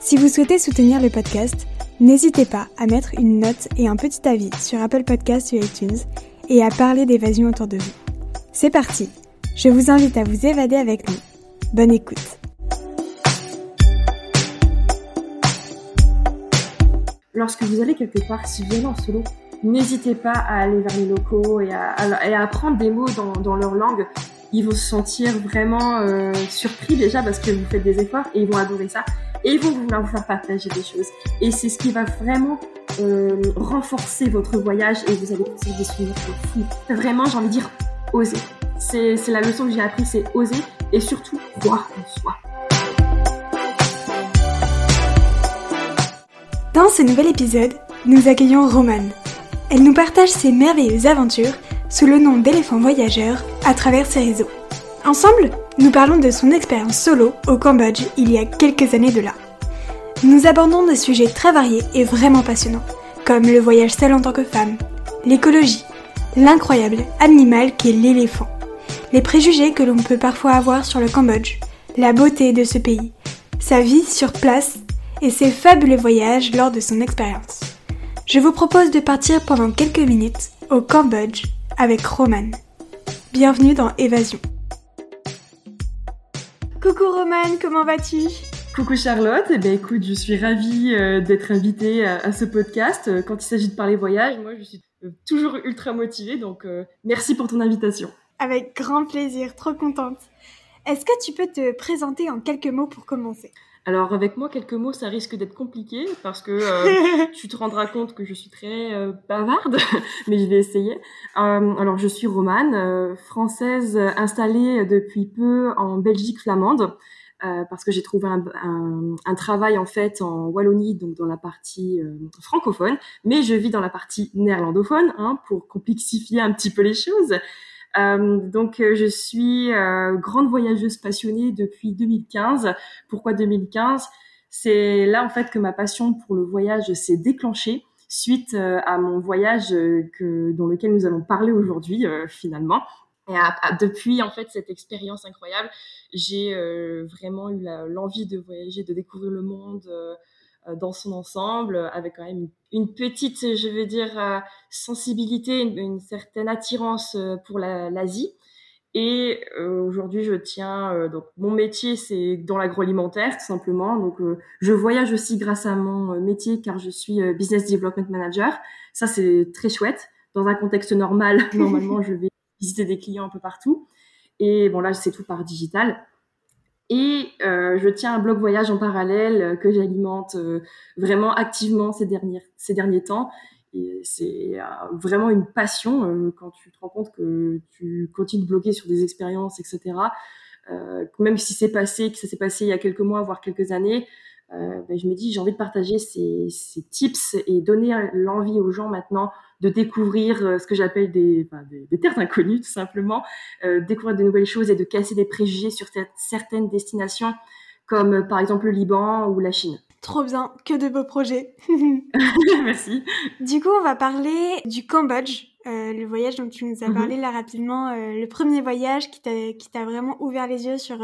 Si vous souhaitez soutenir le podcast, n'hésitez pas à mettre une note et un petit avis sur Apple Podcasts ou iTunes et à parler d'évasion autour de vous. C'est parti Je vous invite à vous évader avec nous. Bonne écoute Lorsque vous allez quelque part, si vous allez en solo, n'hésitez pas à aller vers les locaux et à, apprendre des mots dans, leur langue. Ils vont se sentir vraiment euh, surpris déjà parce que vous faites des efforts et ils vont adorer ça et ils vont vouloir vous faire partager des choses. Et c'est ce qui va vraiment euh, renforcer votre voyage et vous allez passer des souvenirs fous. Vraiment, j'ai envie de dire, oser. C'est, la leçon que j'ai appris, c'est oser et surtout croire en soi. Dans ce nouvel épisode, nous accueillons Romane. Elle nous partage ses merveilleuses aventures sous le nom d'éléphant voyageur à travers ses réseaux. Ensemble, nous parlons de son expérience solo au Cambodge il y a quelques années de là. Nous abordons des sujets très variés et vraiment passionnants, comme le voyage seul en tant que femme, l'écologie, l'incroyable animal qu'est l'éléphant, les préjugés que l'on peut parfois avoir sur le Cambodge, la beauté de ce pays, sa vie sur place et ses fabuleux voyages lors de son expérience. Je vous propose de partir pendant quelques minutes au Cambodge avec Roman. Bienvenue dans Évasion. Coucou Romane, comment vas-tu? Coucou Charlotte, eh ben écoute, je suis ravie euh, d'être invitée à, ce podcast. Euh, quand il s'agit de parler voyage, moi je suis euh, toujours ultra motivée, donc merci pour ton invitation. Avec grand plaisir, trop contente. Est-ce que tu peux te présenter en quelques mots pour commencer? Alors avec moi, quelques mots, ça risque d'être compliqué parce que euh, tu te rendras compte que je suis très euh, bavarde, mais je vais essayer. Euh, alors je suis romane, française installée depuis peu en Belgique flamande. parce que j'ai trouvé un, un, travail en fait en Wallonie, donc dans la partie francophone, mais je vis dans la partie néerlandophone hein, pour complexifier un petit peu les choses. Euh, donc, euh, je suis euh, grande voyageuse passionnée depuis 2015. Pourquoi 2015 C'est là en fait que ma passion pour le voyage s'est déclenchée suite à mon voyage que, dans lequel nous allons parler aujourd'hui finalement. Et depuis en fait cette expérience incroyable, j'ai vraiment eu l'envie de voyager, de découvrir le monde dans son ensemble, avec quand même une petite, je veux dire, euh, sensibilité, une, certaine attirance euh, pour l'Asie. et aujourd'hui, je tiens donc mon métier, c'est dans l'agroalimentaire tout simplement. Donc, je voyage aussi grâce à mon métier car je suis business development manager. Ça, c'est très chouette. Dans un contexte normal, normalement, je vais visiter des clients un peu partout. Et bon, là, c'est tout par digital. Et euh, je tiens un blog voyage en parallèle euh, que j'alimente euh, vraiment activement ces, derniers, ces derniers temps. C'est vraiment une passion quand tu te rends compte que tu continues de bloguer sur des expériences, etc. même si c'est passé, que ça s'est passé il y a quelques mois, voire quelques années, euh, ben, je me dis j'ai envie de partager ces, ces tips et donner l'envie aux gens maintenant de découvrir euh, ce que j'appelle des, des, des, terres inconnues tout simplement, euh, découvrir de nouvelles choses et de casser des préjugés sur certaines destinations comme par exemple le Liban ou la Chine. Trop bien, que de beaux projets. Merci. Du coup, on va parler du Cambodge, euh, le voyage dont tu nous as mhm. parlé là rapidement, euh, le premier voyage qui t'a vraiment ouvert les yeux sur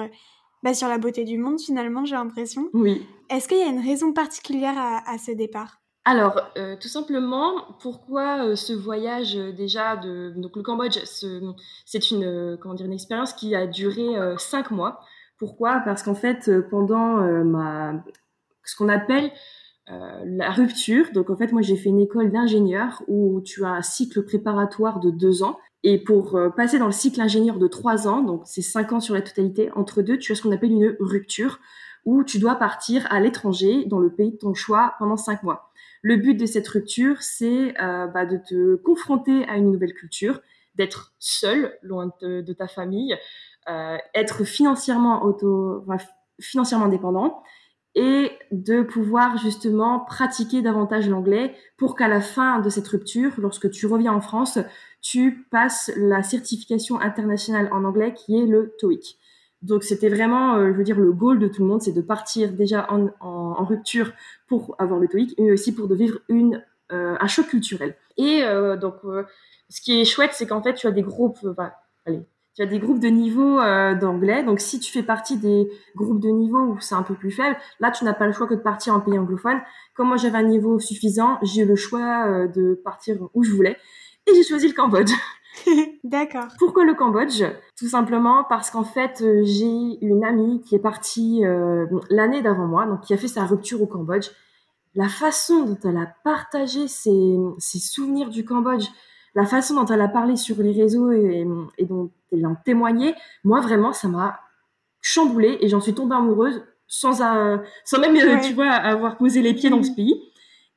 bah, sur la beauté du monde finalement, j'ai l'impression. Oui. Est-ce qu'il y a une raison particulière à, ce départ? Alors, euh, tout simplement, pourquoi euh, ce voyage euh, déjà de donc le Cambodge, c'est une comment dire une expérience qui a duré cinq mois. Pourquoi? Parce qu'en fait, pendant ma ce qu'on appelle la rupture, donc en fait, moi j'ai fait une école d'ingénieur où tu as un cycle préparatoire de deux ans et pour euh, passer dans le cycle ingénieur de trois ans, donc c'est cinq ans sur la totalité, entre deux, tu as ce qu'on appelle une rupture, où tu dois partir à l'étranger, dans le pays de ton choix, pendant cinq mois. Le but de cette rupture, c'est euh, bah, de te confronter à une nouvelle culture, d'être seul, loin de, ta famille, euh, être financièrement auto, financièrement indépendant, et de pouvoir justement pratiquer davantage l'anglais pour qu'à la fin de cette rupture, lorsque tu reviens en France, tu passes la certification internationale en anglais qui est le TOEIC. Donc c'était vraiment, euh, je veux dire, le goal de tout le monde, c'est de partir déjà en, rupture pour avoir le TOEIC, mais aussi pour de vivre une, euh, un choc culturel. Et euh, donc, ce qui est chouette, c'est qu'en fait, tu as des groupes, allez, tu as des groupes de niveau d'anglais. Donc, si tu fais partie des groupes de niveau où c'est un peu plus faible, là, tu n'as pas le choix que de partir en pays anglophone. Comme moi, j'avais un niveau suffisant, j'ai eu le choix de partir où je voulais. Et j'ai choisi le Cambodge. D'accord. Pourquoi le Cambodge? Tout simplement parce qu'en fait, euh, j'ai une amie qui est partie euh, l'année d'avant moi, donc qui a fait sa rupture au Cambodge. La façon dont elle a partagé ses, ses souvenirs du Cambodge, la façon dont elle a parlé sur les réseaux et, et dont elle en témoignait, moi vraiment, ça m'a chamboulée et j'en suis tombée amoureuse sans, euh, sans même, tu vois, avoir posé les pieds dans ce pays.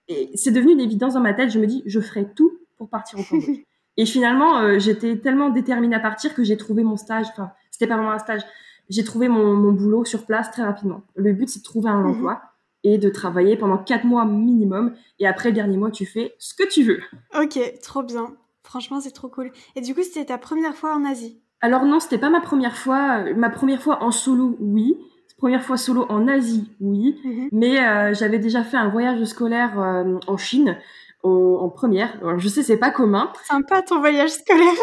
Et c'est devenu une évidence dans ma tête. Je me dis, je ferai tout pour partir au Cambodge. Et finalement, euh, j'étais tellement déterminée à partir que j'ai trouvé mon stage. Enfin, c'était pas vraiment un stage. J'ai trouvé mon, mon, boulot sur place très rapidement. Le but, c'est de trouver un mhm. emploi et de travailler pendant quatre mois minimum. Et après le dernier mois, tu fais ce que tu veux. Ok, trop bien. Franchement, c'est trop cool. Et du coup, c'était ta première fois en Asie? Alors non, c'était pas ma première fois. Ma première fois en solo, oui. Première fois solo en Asie, oui. Mhm. Mais euh, j'avais déjà fait un voyage scolaire euh, en Chine en première. je sais, c'est pas commun. Sympa ton voyage scolaire.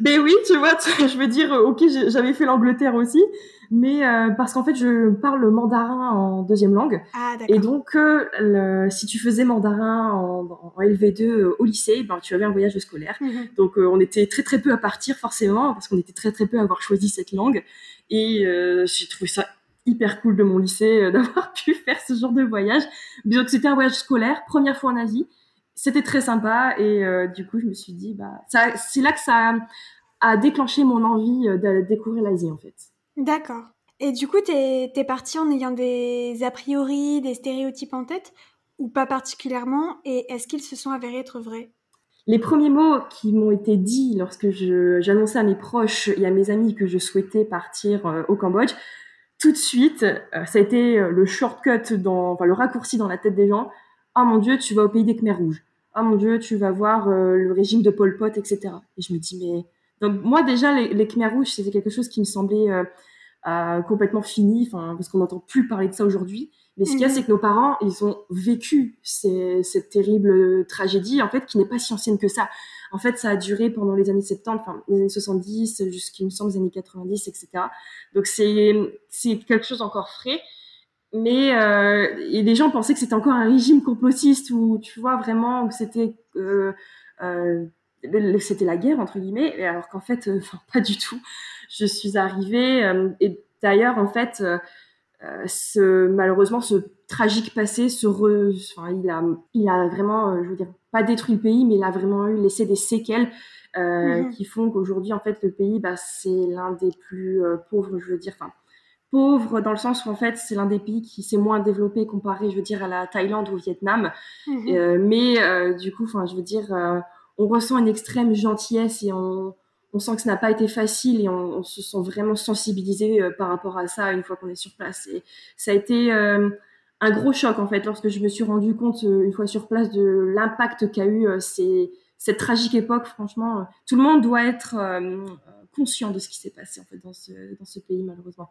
mais oui, tu vois, je veux dire, ok, j'avais fait l'Angleterre aussi, mais euh, parce qu'en fait, je parle mandarin en deuxième langue. Ah, et donc, euh, si tu faisais mandarin en, LV2 euh, au lycée, ben, tu avais un voyage scolaire. Mhm. Donc, on était très très peu à partir forcément, parce qu'on était très très peu à avoir choisi cette langue. Et j'ai trouvé ça hyper cool de mon lycée d'avoir pu faire ce genre de voyage. Donc c'était un voyage scolaire, première fois en Asie c'était très sympa et euh, du coup je me suis dit bah c'est là que ça a, déclenché mon envie euh, de découvrir l'Asie en fait. D'accord. Et du coup, tu es, parti en ayant des a priori, des stéréotypes en tête ou pas particulièrement? Et est-ce qu'ils se sont avérés être vrais? Les premiers mots qui m'ont été dits lorsque j'annonçais à mes proches et à mes amis que je souhaitais partir euh, au Cambodge, tout de suite, ça a été le shortcut, dans, enfin le raccourci dans la tête des gens. Oh mon Dieu, tu vas au pays des Khmers rouges oh mon Dieu, tu vas voir euh, le régime de Pol Pot, etc. Et je me dis, mais. Donc, moi, déjà, les, les Khmer rouges, c'était quelque chose qui me semblait euh, euh, complètement fini, parce qu'on n'entend plus parler de ça aujourd'hui. Mais ce qu'il y a, mhm. c'est que nos parents, ils ont vécu cette terrible tragédie, en fait, qui n'est pas si ancienne que ça. En fait, ça a duré pendant les années 70, enfin, les années 70, jusqu'à, me semble, les années 90, etc. Donc, c'est, c'est quelque chose encore frais mais euh, et les gens pensaient que c'était encore un régime complotiste où tu vois vraiment que c'était euh, euh, c'était la guerre entre guillemets. Alors qu'en fait euh, enfin pas du tout. Je suis arrivée et d'ailleurs en fait ce malheureusement ce tragique passé ce re, enfin il a il a vraiment je veux dire pas détruit le pays mais il a vraiment eu laissé des séquelles mmh qui font qu'aujourd'hui en fait le pays bah c'est l'un des plus pauvres je veux dire. Enfin pauvre dans le sens où en fait c'est l'un des pays qui s'est moins développé comparé je veux dire à la Thaïlande ou au Vietnam. Mhm. euh, mais euh, du coup enfin je veux dire euh, on ressent une extrême gentillesse et on, on sent que ça n'a pas été facile et on, on se sent vraiment sensibilisé par rapport à ça une fois qu'on est sur place. Et ça a été un gros choc en fait lorsque je me suis rendu compte une fois sur place de l'impact qu'a eu ces, cette tragique époque. Franchement tout le monde doit être conscient de ce qui s'est passé en fait dans ce, dans ce pays malheureusement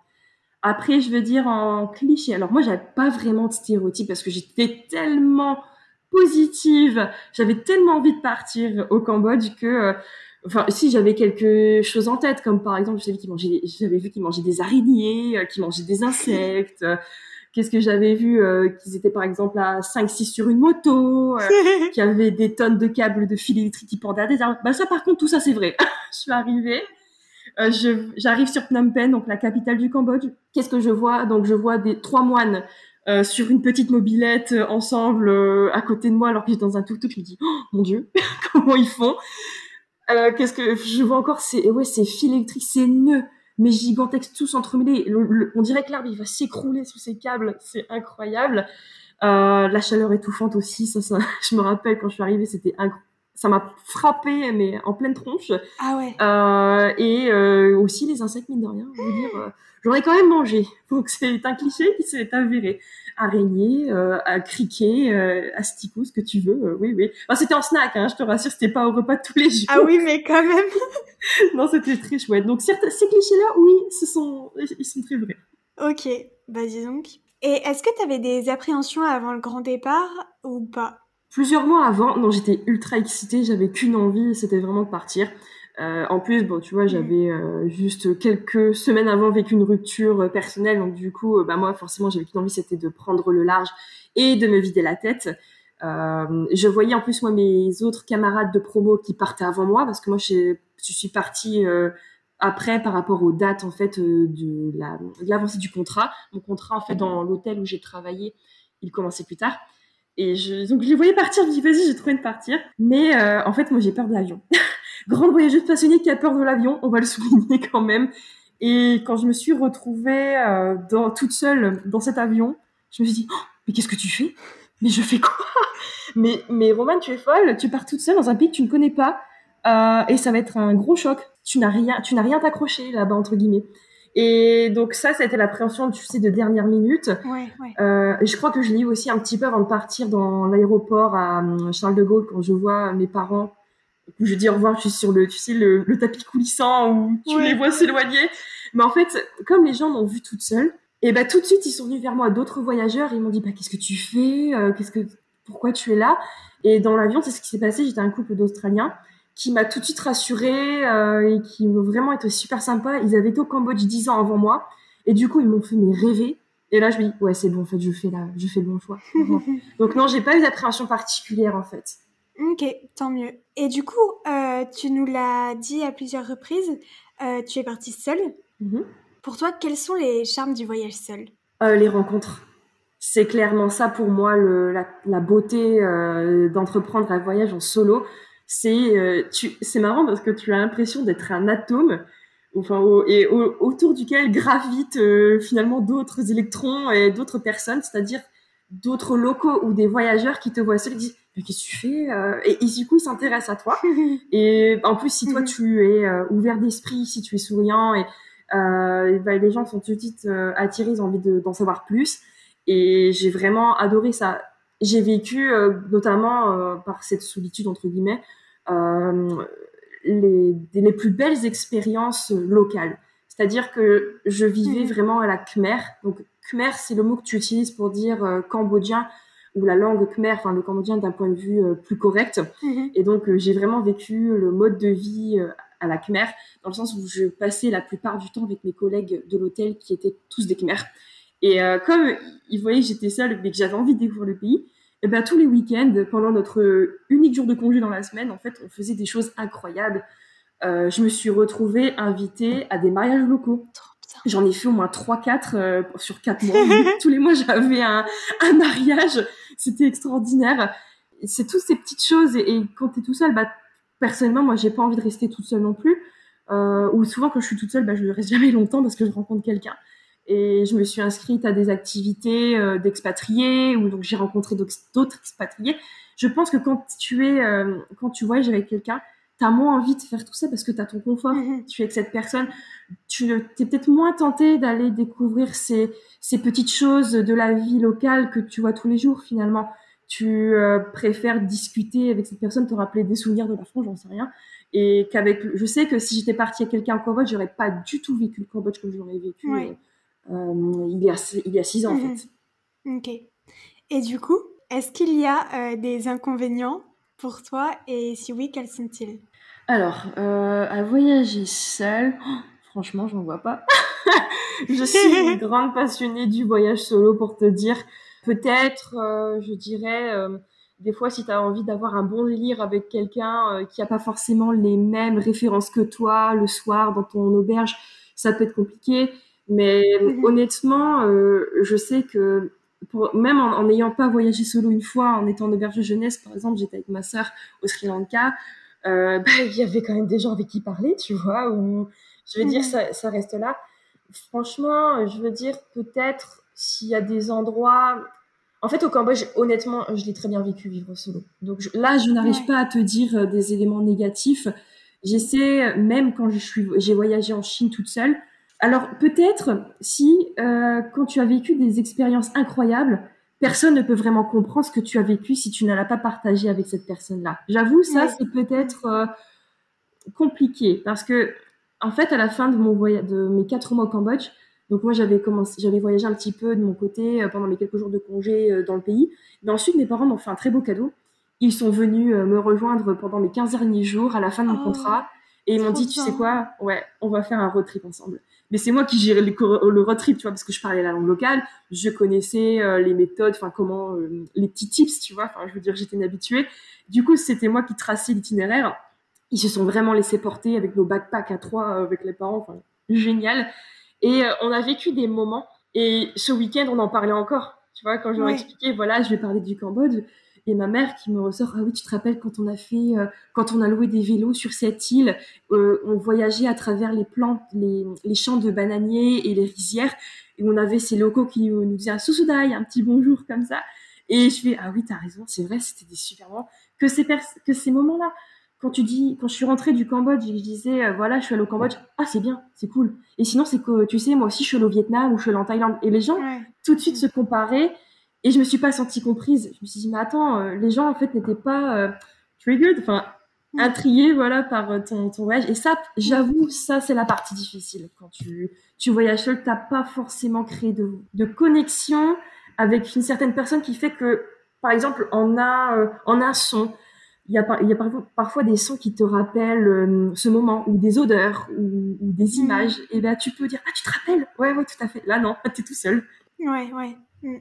après, je veux dire en cliché. Alors moi, j'avais pas vraiment de stéréotypes parce que j'étais tellement positive, j'avais tellement envie de partir au Cambodge que, euh, enfin, si j'avais quelque chose en tête, comme par exemple, j'avais vu qu'ils mangeaient des araignées, euh, qu'ils mangeaient des insectes. Qu'est-ce que j'avais vu euh, Qu'ils étaient par exemple à 5-6 sur une moto, qu'il y avait des tonnes de câbles de fil électrique qui pendaient à des arbres. Bah ça, par contre, tout ça, c'est vrai. je suis arrivée. Euh, j'arrive sur Phnom Penh, donc la capitale du Cambodge. Qu'est-ce que je vois? Donc je vois des trois moines euh, sur une petite mobilette euh, ensemble euh, à côté de moi alors que j'étais dans un tuk-tuk. Je me dis, oh, mon Dieu, comment ils font? Qu'est-ce que je vois encore? C'est ouais, ces fils électriques, ces nœuds, mais gigantesques, tous entremêlés. on dirait que l'arbre il va s'écrouler sous ces câbles. C'est incroyable. la chaleur étouffante aussi, ça, ça, je me rappelle quand je suis arrivée, c'était ça m'a frappé mais en pleine tronche. Ah ouais. Euh, et euh, aussi les insectes mine de rien, je veux dire, euh, j'en ai quand même mangé. Donc c'est un cliché qui s'est avéré. Araignée, euh, à criquet, asticot, ce que tu veux, oui oui. Enfin, c'était en snack, hein, je te rassure, c'était pas au repas de tous les jours. Ah oui, mais quand même. non, c'était très chouette. Donc certains, ces clichés-là, oui, ce sont, ils sont très vrais. Ok, bah dis donc. Et est-ce que tu avais des appréhensions avant le grand départ ou pas? Plusieurs mois avant, non, j'étais ultra excitée, j'avais qu'une envie, c'était vraiment de partir. Euh, en plus, bon, tu vois, Mhm. j'avais euh, juste quelques semaines avant vécu une rupture euh, personnelle, donc du coup, euh, bah moi, forcément, j'avais qu'une envie, c'était de prendre le large et de me vider la tête. Euh, je voyais en plus moi mes autres camarades de promo qui partaient avant moi, parce que moi, je suis partie euh, après par rapport aux dates en fait de la- de l'avancée du contrat. Mon contrat, en fait, dans l'hôtel où j'ai travaillé, il commençait plus tard. Et je, donc je les voyais partir, je me dis vas-y, j'ai trop de partir. Mais euh, en fait, moi j'ai peur de l'avion. Grande voyageuse passionnée qui a peur de l'avion, on va le souligner quand même. Et quand je me suis retrouvée euh, dans, toute seule dans cet avion, je me suis dit, Oh, mais qu'est-ce que tu fais? Mais je fais quoi? Mais, mais Romane, tu es folle, tu pars toute seule dans un pays que tu ne connais pas, euh, et ça va être un gros choc. Tu n'as rien, tu n'as rien t'accrocher là-bas entre guillemets. Et donc ça, ça a été l'appréhension, tu sais, de dernière minute. Ouais, ouais. Euh, je crois que je l'ai eu aussi un petit peu avant de partir dans l'aéroport à euh, Charles de Gaulle quand je vois mes parents. Je dis au revoir, je suis sur le, tu sais, le, le tapis coulissant où tu Ouais. les vois s'éloigner. Mais en fait, comme les gens m'ont vu toute seule, et ben tout de suite ils sont venus vers moi, d'autres voyageurs, ils m'ont dit bah qu'est-ce que tu fais, Euh, qu'est-ce que, pourquoi tu es là? Et dans l'avion, c'est ce qui s'est passé. J'étais un couple d'Australiens qui m'a tout de suite rassurée euh, et qui m'ont vraiment été super sympas. Ils avaient été au Cambodge 10 ans avant moi et du coup ils m'ont fait mais rêver. Et là je me dis ouais c'est bon en fait je fais là, je fais le bon choix. Donc non j'ai pas eu d'appréhension particulière en fait. ok, tant mieux. Et du coup, euh, tu nous l'as dit à plusieurs reprises, euh, tu es partie seule. Mhm. Pour toi, quels sont les charmes du voyage seul Euh, les rencontres. C'est clairement ça pour moi le, la, la beauté d'entreprendre un voyage en solo. C'est euh, tu- c'est marrant parce que tu as l'impression d'être un atome enfin, au- et au- autour duquel gravitent euh, finalement d'autres électrons et d'autres personnes, c'est-à-dire d'autres locaux ou des voyageurs qui te voient seul et disent mais qu'est-ce que tu fais Euh, et, et du coup ils s'intéressent à toi et en plus, si toi Mhm. tu es euh, ouvert d'esprit, si tu es souriant, et, euh, et ben, les gens sont tout de suite euh, attirés, ils ont envie de- d'en savoir plus. Et j'ai vraiment adoré ça. J'ai vécu, euh, notamment euh, par cette solitude entre guillemets, euh, les, les plus belles expériences locales. C'est-à-dire que je vivais Mhm. vraiment à la Khmer. Donc Khmer, c'est le mot que tu utilises pour dire euh, cambodgien ou la langue Khmer, enfin le cambodgien d'un point de vue euh, plus correct. Mhm. Et donc, euh, j'ai vraiment vécu le mode de vie à la Khmer, dans le sens où je passais la plupart du temps avec mes collègues de l'hôtel qui étaient tous des Khmer. Et euh, comme ils voyaient que j'étais seule, mais que j'avais envie de découvrir le pays, et ben tous les week-ends, pendant notre unique jour de congé dans la semaine, en fait, on faisait des choses incroyables. Euh, je me suis retrouvée invitée à des mariages locaux. J'en ai fait au moins 3-4 euh, sur 4 mois. Tous les mois, j'avais un, un mariage. C'était extraordinaire. C'est toutes ces petites choses. Et, et quand tu es tout seul, bah, personnellement, moi, j'ai pas envie de rester toute seule non plus. Euh, ou souvent, quand je suis toute seule, bah, je ne reste jamais longtemps parce que je rencontre quelqu'un. Et je me suis inscrite à des activités euh, d'expatriés, ou donc j'ai rencontré d'autres expatriés. Je pense que quand tu es, euh, quand tu voyages avec quelqu'un, tu as moins envie de faire tout ça parce que tu as ton confort Mhm. tu es avec cette personne, tu es peut-être moins tenté d'aller découvrir ces, ces petites choses de la vie locale que tu vois tous les jours finalement. Tu euh, préfères discuter avec cette personne, te rappeler des souvenirs de la France, j'en sais rien. Et qu'avec, je sais que si j'étais partie avec quelqu'un au Cambodge, j'aurais pas du tout vécu le Cambodge comme je l'aurais vécu Ouais. Euh, il, y a, il y a six ans en Mhm. fait. Ok. Et du coup, est-ce qu'il y a euh, des inconvénients pour toi et si oui, quels sont-ils? Alors, euh, à voyager seule, oh, franchement, j'en vois pas. je suis une grande passionnée du voyage solo pour te dire. Peut-être, euh, je dirais, euh, des fois, si tu as envie d'avoir un bon délire avec quelqu'un qui n'a pas forcément les mêmes références que toi le soir dans ton auberge, ça peut être compliqué. Mais Mhm. honnêtement, euh, je sais que pour, même en n'ayant pas voyagé solo une fois, en étant en auberge jeunesse, par exemple, j'étais avec ma sœur au Sri Lanka, euh, bah, il y avait quand même des gens avec qui parler, tu vois, ou je veux dire, Mhm. ça, ça reste là. Franchement, je veux dire, peut-être s'il y a des endroits, En fait, au Cambodge, honnêtement, je l'ai très bien vécu vivre solo. Donc là, je n'arrive pas à te dire euh, des éléments négatifs. J'essaie, même quand je suis, j'ai voyagé en Chine toute seule. Alors peut-être si euh, quand tu as vécu des expériences incroyables, personne ne peut vraiment comprendre ce que tu as vécu si tu ne l'as pas partagé avec cette personne-là. J'avoue, ça c'est peut-être euh, compliqué parce que en fait, à la fin de mon voyage, de mes quatre mois au Cambodge, donc moi j'avais commencé, j'avais voyagé un petit peu de mon côté euh, pendant mes quelques jours de congé dans le pays. Mais ensuite mes parents m'ont fait un très beau cadeau. Ils sont venus me rejoindre pendant mes 15 derniers jours à la fin de mon oh, contrat et ils m'ont dit tu sais quoi, ouais, on va faire un road trip ensemble. Mais c'est moi qui gérais le, le, road trip, tu vois, parce que je parlais la langue locale, je connaissais les méthodes, enfin comment, les petits tips, tu vois. Enfin, je veux dire, j'étais une habituée. Du coup, c'était moi qui traçais l'itinéraire. Ils se sont vraiment laissés porter avec nos backpacks à trois, avec les parents, enfin, génial. Et euh, on a vécu des moments. Et ce week-end, on en parlait encore. Tu vois, quand je leur ai expliqué, voilà, je vais parler du Cambodge. Et ma mère qui me ressort, ah oui, tu te rappelles quand on a fait, euh, quand on a loué des vélos sur cette île, euh, on voyageait à travers les plantes, les, les, champs de bananiers et les rizières, et on avait ces locaux qui nous disaient un sous-soudaï, un petit bonjour comme ça. Et je fais, ah oui, t'as raison, c'est vrai, c'était des super moments. Que ces, que ces moments-là, quand tu dis, quand je suis rentrée du Cambodge et je disais, euh, voilà, je suis allée au Cambodge, ah, c'est bien, c'est cool. Et sinon, c'est que, tu sais, moi aussi, je suis allée au Vietnam ou je suis allée en Thaïlande. Et les gens, tout de suite, se comparaient et je me suis pas sentie comprise. Je me suis dit, mais attends, euh, les gens, en fait, n'étaient pas euh, triggered, enfin, intrigués, voilà, par ton, ton voyage. Et ça, j'avoue, ça, c'est la partie difficile. Quand tu, tu voyages seul, t'as pas forcément créé de, de connexion avec une certaine personne qui fait que, par exemple, en a, en un son, il y a, il y a parfois, des sons qui te rappellent euh, ce moment, ou des odeurs, ou, des mm. images. Et là, tu peux dire Ah, tu te rappelles? Ouais, ouais, tout à fait. Là, non, t'es tout seul. Ouais, ouais. Mm.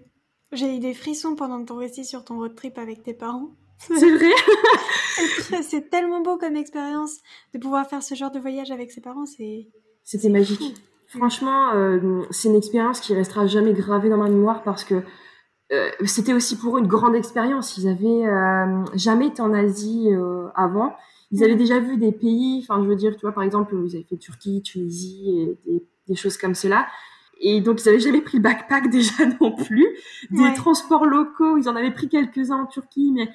J'ai eu des frissons pendant ton récit sur ton road trip avec tes parents. C'est vrai? C'est tellement beau comme expérience de pouvoir faire ce genre de voyage avec ses parents. C'est. C'était magique. Franchement, euh, c'est une expérience qui restera jamais gravée dans ma mémoire parce que euh, c'était aussi pour eux une grande expérience. Ils avaient euh, jamais été en Asie avant. Ils avaient déjà vu des pays, enfin je veux dire, tu vois, par exemple, ils avaient fait Turquie, Tunisie, et des, des choses comme cela. Et donc ils avaient jamais pris le backpack déjà non plus. Des transports locaux, ils en avaient pris quelques-uns en Turquie, mais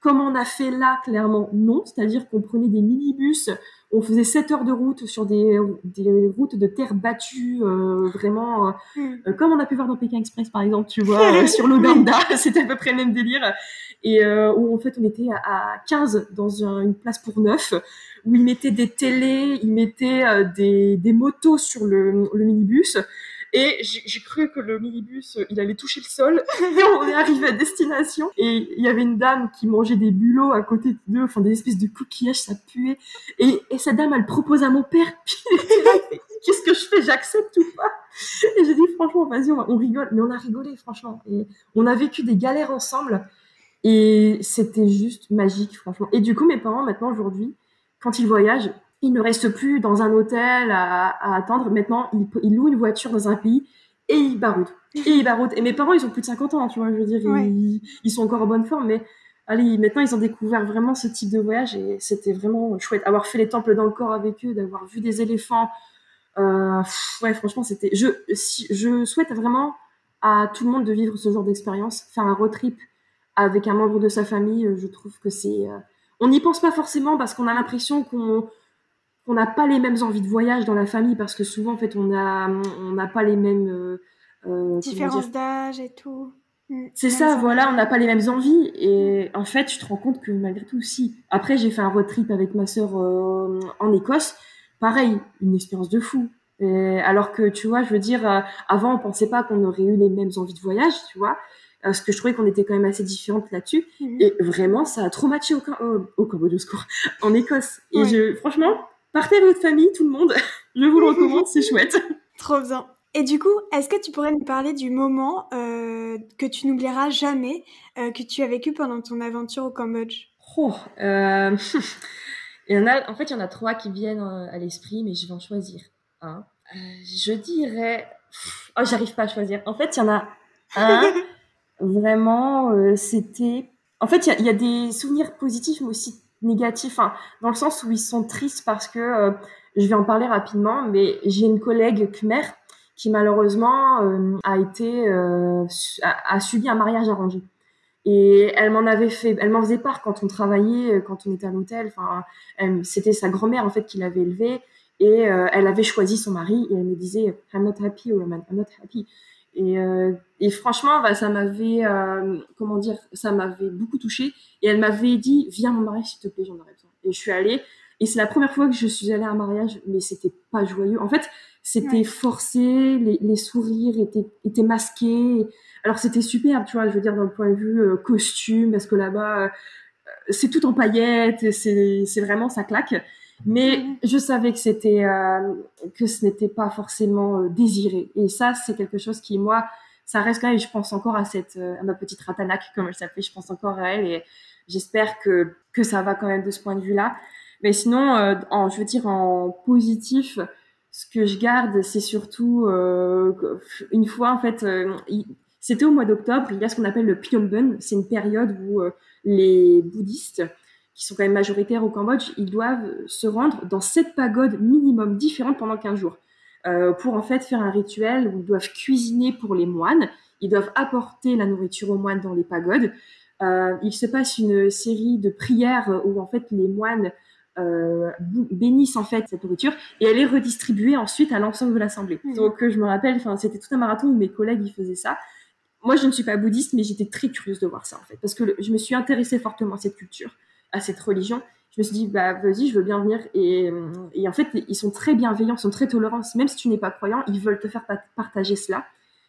comme on a fait là, clairement non. C'est-à-dire qu'on prenait des minibus on faisait 7 heures de route sur des, des routes de terre battue, euh, vraiment, euh, hmm. euh, comme on a pu voir dans Pékin Express, par exemple, tu vois, sur l'Ouganda, c'était à peu près le même délire. Et où, en fait, on était à, 15 dans une place pour 9, où ils mettaient des télés, ils mettaient des, des motos sur le, le minibus. Et j'ai cru que le minibus, il allait toucher le sol. Et on est arrivé à destination. Et il y avait une dame qui mangeait des bulots à côté d'eux, enfin des espèces de coquillages, ça puait. Et, et cette dame, elle propose à mon père. Qu'est-ce que je fais J'accepte ou pas? Et j'ai dit, franchement, vas-y, on, rigole. Mais on a rigolé, franchement. Et on a vécu des galères ensemble. Et c'était juste magique, franchement. Et du coup, mes parents, maintenant, aujourd'hui, quand ils voyagent, il ne reste plus dans un hôtel à, attendre. Maintenant, il, loue une voiture dans un pays et il baroudent. Et ils baroudent. Et mes parents, ils ont plus de 50 ans, tu vois, je veux dire, ils, sont encore en bonne forme, mais allez, maintenant, ils ont découvert vraiment ce type de voyage et c'était vraiment chouette. Avoir fait les temples d'Angkor avec eux, d'avoir vu des éléphants. Euh, ouais, franchement, c'était. Je, je souhaite vraiment à tout le monde de vivre ce genre d'expérience, faire un road trip avec un membre de sa famille. Je trouve que c'est. Euh, on n'y pense pas forcément parce qu'on a l'impression qu'on on n'a pas les mêmes envies de voyage dans la famille parce que souvent en fait on a on n'a pas les mêmes euh, euh différences d'âge et tout. Mm. C'est ça, voilà, on n'a pas les mêmes envies et en fait, tu te rends compte que malgré tout, si. Après, j'ai fait un road trip avec ma sœur euh, en Écosse, pareil, une expérience de fou. Et alors que tu vois, je veux dire, euh, avant, on pensait pas qu'on aurait eu les mêmes envies de voyage, tu vois, parce que je trouvais qu'on était quand même assez différentes là-dessus. Mm. Et vraiment, ça a trop matché au, au, au Cambodge, en Écosse. Et je, franchement, Partez avec votre famille, tout le monde. Je vous le recommande, c'est chouette. Trop bien. Et du coup, est-ce que tu pourrais nous parler du moment euh, que tu n'oublieras jamais euh, que tu as vécu pendant ton aventure au Cambodge? Oh, euh, il y en a, En fait, il y en a trois qui viennent à l'esprit, mais je vais en choisir un. je dirais... Oh, j'arrive pas à choisir. En fait, il y en a un, vraiment, c'était... En fait, il y, y, a des souvenirs positifs, mais aussi négatif, dans le sens où ils sont tristes parce que, euh, je vais en parler rapidement, mais j'ai une collègue Khmer qui malheureusement a été a, subi un mariage arrangé. Et elle m'en avait fait, elle m'en faisait part quand on travaillait, quand on était à l'hôtel. Enfin, c'était sa grand-mère en fait qui l'avait élevée et elle avait choisi son mari et elle me disait I'm not happy, woman, I'm not happy. Et, euh, et franchement, bah, ça m'avait, euh, comment dire, ça m'avait beaucoup touchée. Et elle m'avait dit, viens mon mariage s'il te plaît, j'en aurais besoin. Et je suis allée. Et c'est la première fois que je suis allée à un mariage, mais c'était pas joyeux. En fait, c'était forcé, les, les, sourires étaient, étaient masqués. Alors c'était superbe, tu vois, je veux dire, d'un point de vue euh, costume, parce que là-bas, c'est tout en paillettes, c'est, c'est vraiment, ça claque. Mais mhm. je savais que c'était euh, que ce n'était pas forcément euh, désiré. Et ça, c'est quelque chose qui, moi, ça reste quand même. Je pense encore à cette euh, à ma petite Ratanac, comme elle s'appelait. Je pense encore à elle et j'espère que que ça va quand même de ce point de vue-là. Mais sinon, en, je veux dire en positif, ce que je garde, c'est surtout une fois en fait. c'était au mois d'octobre. Il y a ce qu'on appelle le Pyongbun. C'est une période où les bouddhistes qui sont quand même majoritaires au Cambodge, ils doivent se rendre dans sept pagodes minimum différentes pendant 15 jours. Euh, pour en fait faire un rituel où ils doivent cuisiner pour les moines, ils doivent apporter la nourriture aux moines dans les pagodes. Euh, il se passe une série de prières où en fait les moines euh, bénissent en fait cette nourriture et elle est redistribuée ensuite à l'ensemble de l'assemblée. Mmh. Donc je me rappelle, c'était tout un marathon où mes collègues ils faisaient ça. Moi je ne suis pas bouddhiste mais j'étais très curieuse de voir ça en fait parce que je me suis intéressée fortement à cette culture à cette religion, je me suis dit, bah, vas-y, je veux bien venir. Et, et, en fait, ils sont très bienveillants, ils sont très tolérants. Même si tu n'es pas croyant, ils veulent te faire partager cela.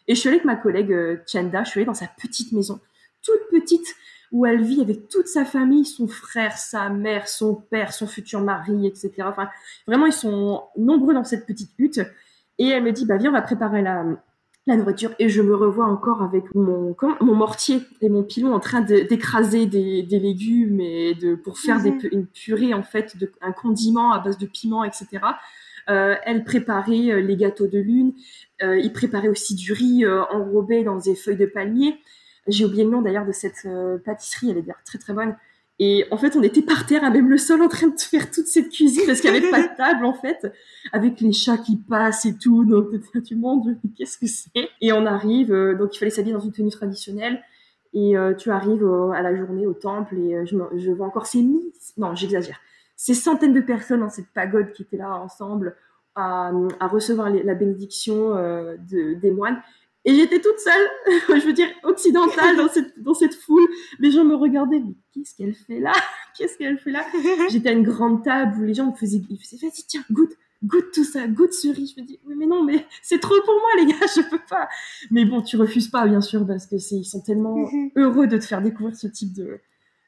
Et je suis allée avec ma collègue euh, Chanda, je suis allée dans sa petite maison, toute petite, où elle vit avec toute sa famille, son frère, sa mère, son père, son futur mari, etc. Enfin, vraiment, ils sont nombreux dans cette petite hutte. Et elle me dit, bah, viens, on va préparer la, la nourriture et je me revois encore avec mon mon mortier et mon pilon en train d'écraser des, des, légumes et de pour faire des, mhm. une purée en fait de un condiment à base de piment etc euh, elle préparait euh, les gâteaux de lune euh, il préparait aussi du riz euh, enrobé dans des feuilles de palmier. J'ai oublié le nom d'ailleurs de cette pâtisserie elle est d'ailleurs très très bonne et en fait, on était par terre, à même le sol, en train de faire toute cette cuisine parce qu'il n'y avait pas de table, en fait, avec les chats qui passent et tout. Donc, tu demandes, qu'est-ce que c'est? Et on arrive, euh, donc il fallait s'habiller dans une tenue traditionnelle. Et euh, tu arrives à la journée au temple et euh, je, je, vois encore ces non, j'exagère, ces centaines de personnes dans cette pagode qui étaient là ensemble à, à recevoir la bénédiction de, des moines. Et j'étais toute seule, je veux dire occidentale dans cette dans cette foule. Les gens me regardaient, mais qu'est-ce qu'elle fait là? Qu'est-ce qu'elle fait là? J'étais à une grande table où les gens me faisaient, ils faisaient, vas-y tiens, goûte, goûte tout ça, goûte ce riz. Je me dis, oui mais non, mais c'est trop pour moi les gars, je peux pas. Mais bon, tu refuses pas bien sûr parce que c'est ils sont tellement heureux de te faire découvrir ce type de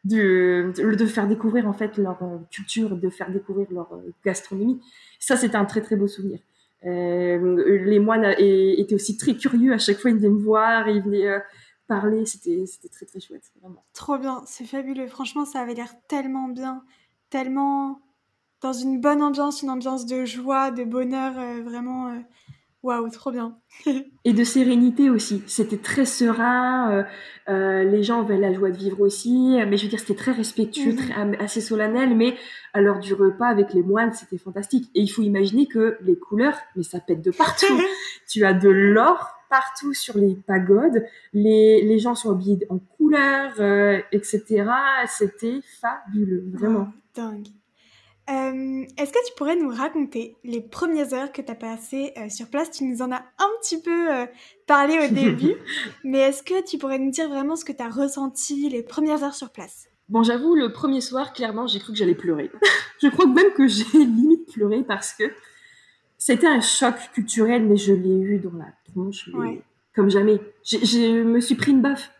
de, de, faire découvrir en fait leur euh, culture, de faire découvrir leur euh, gastronomie. Ça, c'était un très très beau souvenir. Euh, les moines étaient aussi très curieux. À chaque fois, ils venaient me voir ils venaient euh, parler. C'était, c'était très, très chouette, vraiment. Trop bien. C'est fabuleux. Franchement, ça avait l'air tellement bien. Tellement dans une bonne ambiance, une ambiance de joie, de bonheur. Euh, vraiment, Waouh, trop bien. et de sérénité aussi. C'était très serein. Euh, euh, les gens avaient la joie de vivre aussi. Mais je veux dire, c'était très respectueux, mhm. très, assez solennel. Mais à l'heure du repas avec les moines, c'était fantastique. Et il faut imaginer que les couleurs, mais ça pète de partout. tu as de l'or partout sur les pagodes. Les, les gens sont habillés en couleurs, euh, etc. C'était fabuleux, vraiment. Oh, dingue. Euh, est-ce que tu pourrais nous raconter les premières heures que tu as passées euh, sur place? Tu nous en as un petit peu euh, parlé au début, mais est-ce que tu pourrais nous dire vraiment ce que tu as ressenti les premières heures sur place? Bon, j'avoue, le premier soir, clairement, j'ai cru que j'allais pleurer. je crois même que j'ai limite pleuré parce que c'était un choc culturel, mais je l'ai eu dans la tronche, comme jamais. Je me suis pris une baffe.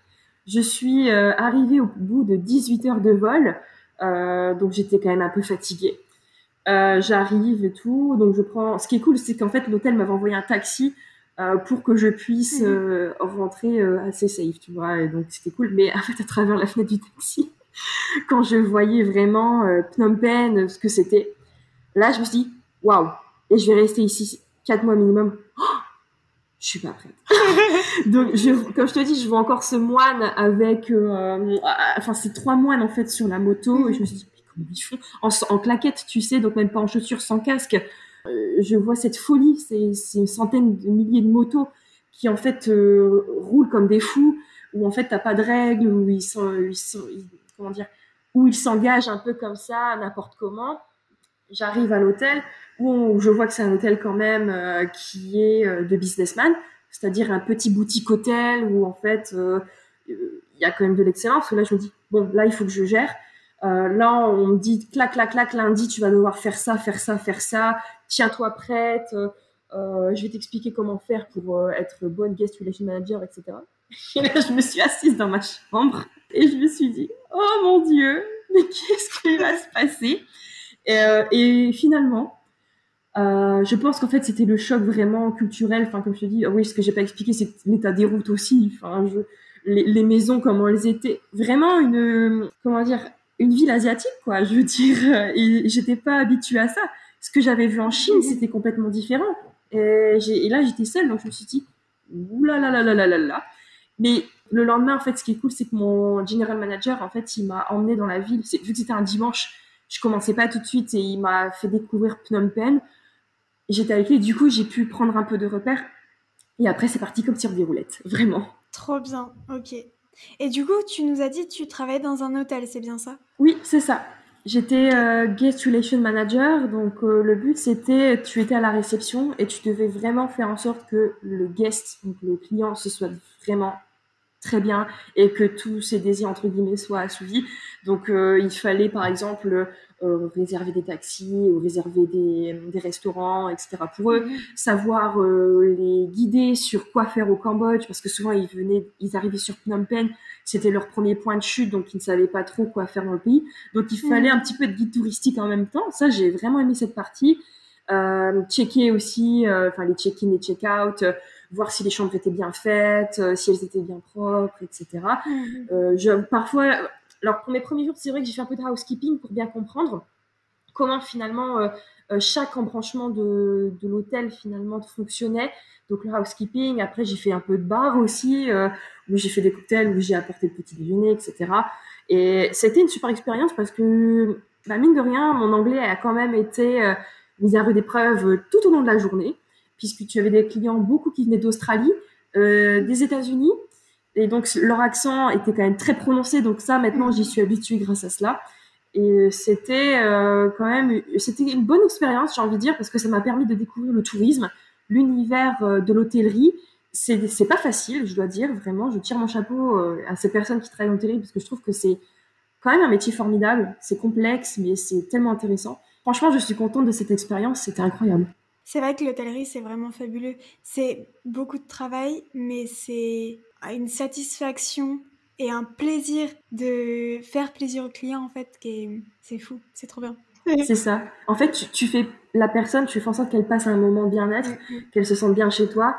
Je suis arrivée au bout de 18 heures de vol. Euh, donc j'étais quand même un peu fatiguée. Euh, j'arrive et tout, donc je prends. Ce qui est cool, c'est qu'en fait l'hôtel m'avait envoyé un taxi euh, pour que je puisse mhm. rentrer assez safe, tu vois. Et donc c'était cool. Mais en fait, à travers la fenêtre du taxi, quand je voyais vraiment Phnom Penh, ce que c'était, là, je me suis dit, waouh, et je vais rester ici quatre mois minimum. Je suis pas prête. Donc, comme je te dis, je vois encore ce moine avec, euh, enfin, c'est trois moines en fait sur la moto, et je me suis dit, mais comment ils font? En, en claquette, tu sais, donc même pas en chaussures, sans casque. je vois cette folie, c'est une centaine de milliers de motos qui en fait roulent comme des fous, où en fait t'as pas de règles, où ils sont comment dire, où ils s'engagent un peu comme ça, n'importe comment. J'arrive à l'hôtel où je vois que c'est un hôtel quand même euh, qui est euh, de businessman, c'est-à-dire un petit boutique hôtel où en fait euh, il y a quand même de l'excellence. Là, je me dis bon, là il faut que je gère. là, on me dit clac, clac, clac, lundi, tu vas devoir faire ça, faire ça, faire ça. Tiens-toi prête. je vais t'expliquer comment faire pour être bonne guest relation manager, etc. Et là, je me suis assise dans ma chambre et je me suis dit, oh mon Dieu, mais qu'est-ce qui va se passer? Et, et, finalement, euh, je pense qu'en fait, c'était le choc vraiment culturel. Enfin, comme je te dis, oui, ce que j'ai pas expliqué, c'est l'état des routes aussi. Enfin, les, maisons, comment elles étaient. Vraiment une, comment dire, une ville asiatique, quoi. Je veux dire, et j'étais pas habituée à ça. Ce que j'avais vu en Chine, c'était complètement différent. Et, là, j'étais seule, donc je me suis dit, oulala, là là là là là. Mais le lendemain, en fait, ce qui est cool, c'est que mon general manager, en fait, il m'a emmené dans la ville. Vu que c'était un dimanche, je commençais pas tout de suite et il m'a fait découvrir Phnom Penh. J'étais avec lui, du coup, j'ai pu prendre un peu de repères. Et après, c'est parti comme sur des roulettes, vraiment. Trop bien, ok. Et du coup, tu nous as dit que tu travaillais dans un hôtel, c'est bien ça? Oui, c'est ça. J'étais euh, guest relation manager, donc euh, le but c'était, tu étais à la réception et tu devais vraiment faire en sorte que le guest, donc le client, se soit vraiment très bien et que tous ses désirs entre guillemets soient assouvis. Donc euh, il fallait par exemple euh, réserver des taxis ou réserver des, des, restaurants, etc. pour eux, mhm. savoir euh, les guider sur quoi faire au Cambodge parce que souvent ils venaient, ils arrivaient sur Phnom Penh, c'était leur premier point de chute donc ils ne savaient pas trop quoi faire dans le pays. Donc il mhm. fallait un petit peu de guide touristique en même temps. Ça j'ai vraiment aimé cette partie. Euh, checker aussi, enfin les check-in et check-out voir si les chambres étaient bien faites, euh, si elles étaient bien propres, etc. Mhm. Euh, je, parfois, alors pour mes premiers jours, c'est vrai que j'ai fait un peu de housekeeping pour bien comprendre comment finalement euh, chaque embranchement de, de l'hôtel finalement fonctionnait. Donc le housekeeping, après j'ai fait un peu de bar aussi, où j'ai fait des cocktails, où j'ai apporté le petit déjeuner, etc. Et c'était une super expérience parce que, bah, mine de rien, mon anglais a quand même été mis à rude épreuve tout au long de la journée puisque tu avais des clients beaucoup qui venaient d'Australie, euh, des États-Unis, et donc leur accent était quand même très prononcé. Donc ça, maintenant, j'y suis habituée grâce à cela. Et c'était euh, quand même, c'était une bonne expérience, j'ai envie de dire, parce que ça m'a permis de découvrir le tourisme, l'univers euh, de l'hôtellerie. C'est, c'est pas facile, je dois dire, vraiment. Je tire mon chapeau à ces personnes qui travaillent en hôtellerie parce que je trouve que c'est quand même un métier formidable. C'est complexe, mais c'est tellement intéressant. Franchement, je suis contente de cette expérience. C'était incroyable. C'est vrai que l'hôtellerie, c'est vraiment fabuleux. C'est beaucoup de travail, mais c'est une satisfaction et un plaisir de faire plaisir aux clients, en fait, qui c'est fou, c'est trop bien. C'est ça. En fait, tu, fais la personne, tu fais en sorte qu'elle passe un moment bien-être, mm, mm. qu'elle se sente bien chez toi.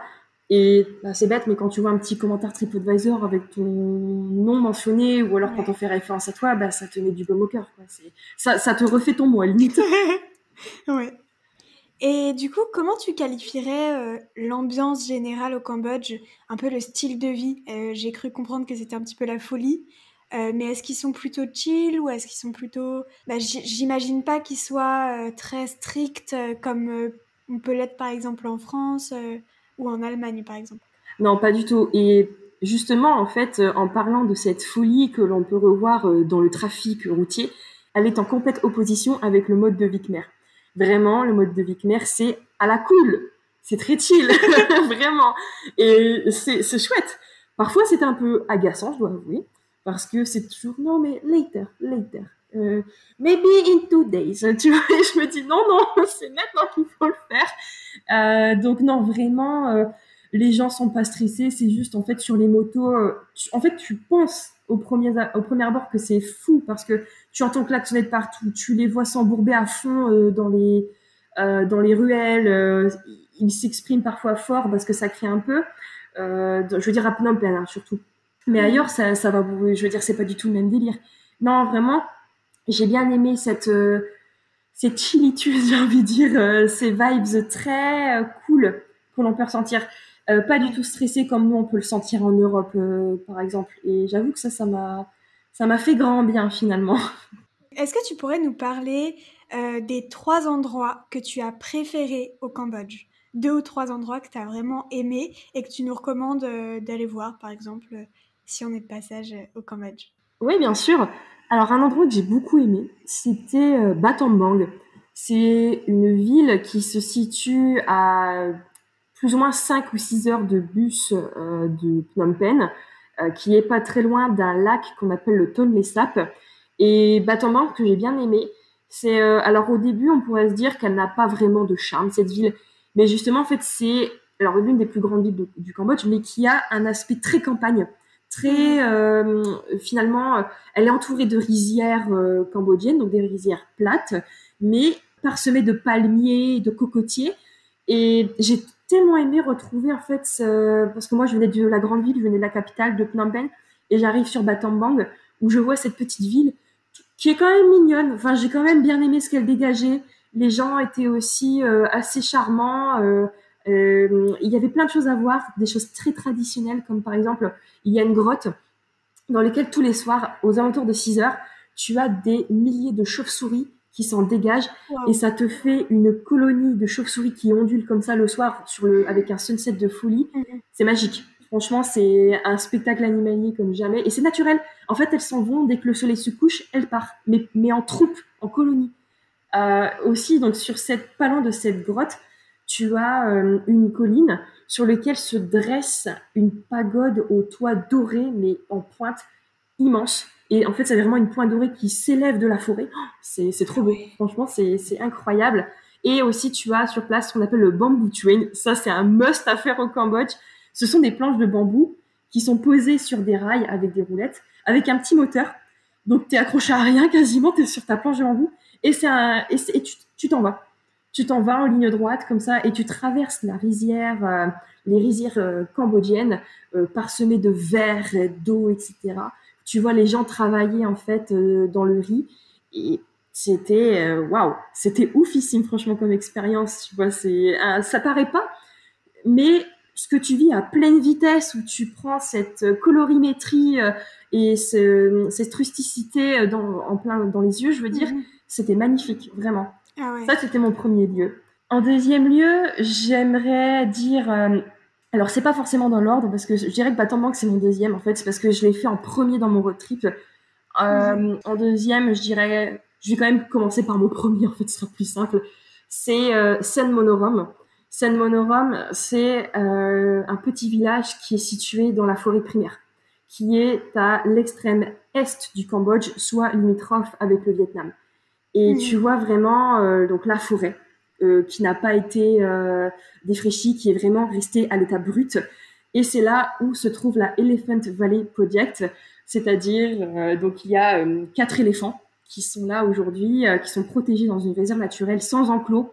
Et bah, c'est bête, mais quand tu vois un petit commentaire TripAdvisor avec ton nom mentionné, ou alors quand on fait référence à toi, bah, ça te met du baume au cœur. Ça, ça te refait ton mot, à limite. ouais. Et du coup, comment tu qualifierais euh, l'ambiance générale au Cambodge, un peu le style de vie euh, J'ai cru comprendre que c'était un petit peu la folie, euh, mais est-ce qu'ils sont plutôt chill ou est-ce qu'ils sont plutôt... Bah, J'imagine pas qu'ils soient très stricts comme on peut l'être par exemple en France ou en Allemagne par exemple? Non, pas du tout. Et justement, en fait, en parlant de cette folie que l'on peut revoir dans le trafic routier, elle est en complète opposition avec le mode de vie khmer. Vraiment, le mode de vie khmer, c'est à la cool. C'est très chill, vraiment. Et c'est chouette. Parfois, c'est un peu agaçant, je dois avouer, parce que c'est toujours non, mais later, later. Euh, maybe in two days. Tu vois, et je me dis non, non, c'est maintenant qu'il faut le faire. Euh, donc non, vraiment, euh, les gens sont pas stressés. C'est juste en fait sur les motos. en fait, tu penses au premier, au premier abord que c'est fou parce que tu entends klaxonner de partout, tu les vois s'embourber à fond euh, dans les euh, dans les ruelles, euh, ils s'expriment parfois fort parce que ça crie un peu. je veux dire à Phnom Penh hein, surtout. Mais ailleurs, ça, ça va, je veux dire, c'est pas du tout le même délire. Non, vraiment, j'ai bien aimé cette cette chillitude, j'ai envie de dire, ces vibes très cool que l'on peut ressentir. Euh, pas du tout stressé comme nous on peut le sentir en Europe euh, par exemple. Et j'avoue que ça, ça m'a, ça m'a fait grand bien finalement. Est-ce que tu pourrais nous parler des trois endroits que tu as préférés au Cambodge? Deux ou trois endroits que tu as vraiment aimés et que tu nous recommandes d'aller voir, par exemple, si on est de passage au Cambodge? Oui, bien sûr. Alors, un endroit que j'ai beaucoup aimé, c'était Battambang. C'est une ville qui se situe à plus ou moins 5 ou 6 heures de bus euh, de Phnom Penh, euh, qui est pas très loin d'un lac qu'on appelle le Tonle Sap. Et Battambang, que j'ai bien aimé, c'est... Euh, alors au début, on pourrait se dire qu'elle n'a pas vraiment de charme, cette ville. Mais justement, en fait, c'est l'une des plus grandes villes du Cambodge, mais qui a un aspect très campagne. Très... finalement, elle est entourée de rizières cambodgiennes, donc des rizières plates mais parsemé de palmiers, de cocotiers. Et j'ai tellement aimé retrouver en fait, parce que moi je venais de la grande ville, je venais de la capitale de Phnom Penh, et j'arrive sur Battambang où je vois cette petite ville qui est quand même mignonne. Enfin, j'ai quand même bien aimé ce qu'elle dégageait. Les gens étaient aussi euh, assez charmants. Euh, euh, il y avait plein de choses à voir, des choses très traditionnelles, comme par exemple, il y a une grotte dans laquelle tous les soirs, aux alentours de 6 heures, tu as des milliers de chauves-souris qui s'en dégage et ça te fait une colonie de chauves-souris qui ondulent comme ça le soir sur le, avec un sunset de folie. Mhm. C'est magique. Franchement, c'est un spectacle animalier comme jamais et c'est naturel. En fait, elles s'en vont dès que le soleil se couche, elles partent, mais, mais en troupe, en colonie. Euh, aussi, donc sur cette pas de cette grotte, tu as euh, une colline sur laquelle se dresse une pagode au toit doré mais en pointe immense et en fait, c'est vraiment une pointe dorée qui s'élève de la forêt. Oh, c'est trop beau. Franchement, c'est incroyable. Et aussi, tu as sur place ce qu'on appelle le bamboo train. Ça, c'est un must à faire au Cambodge. Ce sont des planches de bambou qui sont posées sur des rails avec des roulettes, avec un petit moteur. Donc, tu es accroché à rien quasiment, tu es sur ta planche de bambou. Et, c'est un, et, tu t'en vas. Tu t'en vas en ligne droite comme ça et tu traverses la rizière, euh, les rizières euh, cambodgiennes euh, parsemées de verre, d'eau, etc tu vois les gens travailler en fait euh, dans le riz et c'était euh, waouh, c'était oufissime franchement comme expérience. Tu vois, c'est ça paraît pas, mais ce que tu vis à pleine vitesse où tu prends cette colorimétrie euh, et cette rusticité dans, en plein dans les yeux, je veux dire, mhm. c'était magnifique, vraiment. Ah ça, c'était mon premier lieu. En deuxième lieu, j'aimerais dire alors c'est pas forcément dans l'ordre parce que je dirais que Battambang c'est mon deuxième en fait, c'est parce que je l'ai fait en premier dans mon road trip. Euh. En deuxième, je dirais, je vais quand même commencer par mon premier en fait, ce sera plus simple. C'est euh, Sen Monorom. Sen Monorom, c'est euh, un petit village qui est situé dans la forêt primaire, qui est à l'extrême est du Cambodge, soit limitrophe avec le Vietnam. Et mhm. tu vois vraiment euh, donc la forêt euh, qui n'a pas été euh, défraîchi, qui est vraiment resté à l'état brut. Et c'est là où se trouve la Elephant Valley Project, c'est-à-dire euh, donc il y a quatre éléphants qui sont là aujourd'hui, qui sont protégés dans une réserve naturelle sans enclos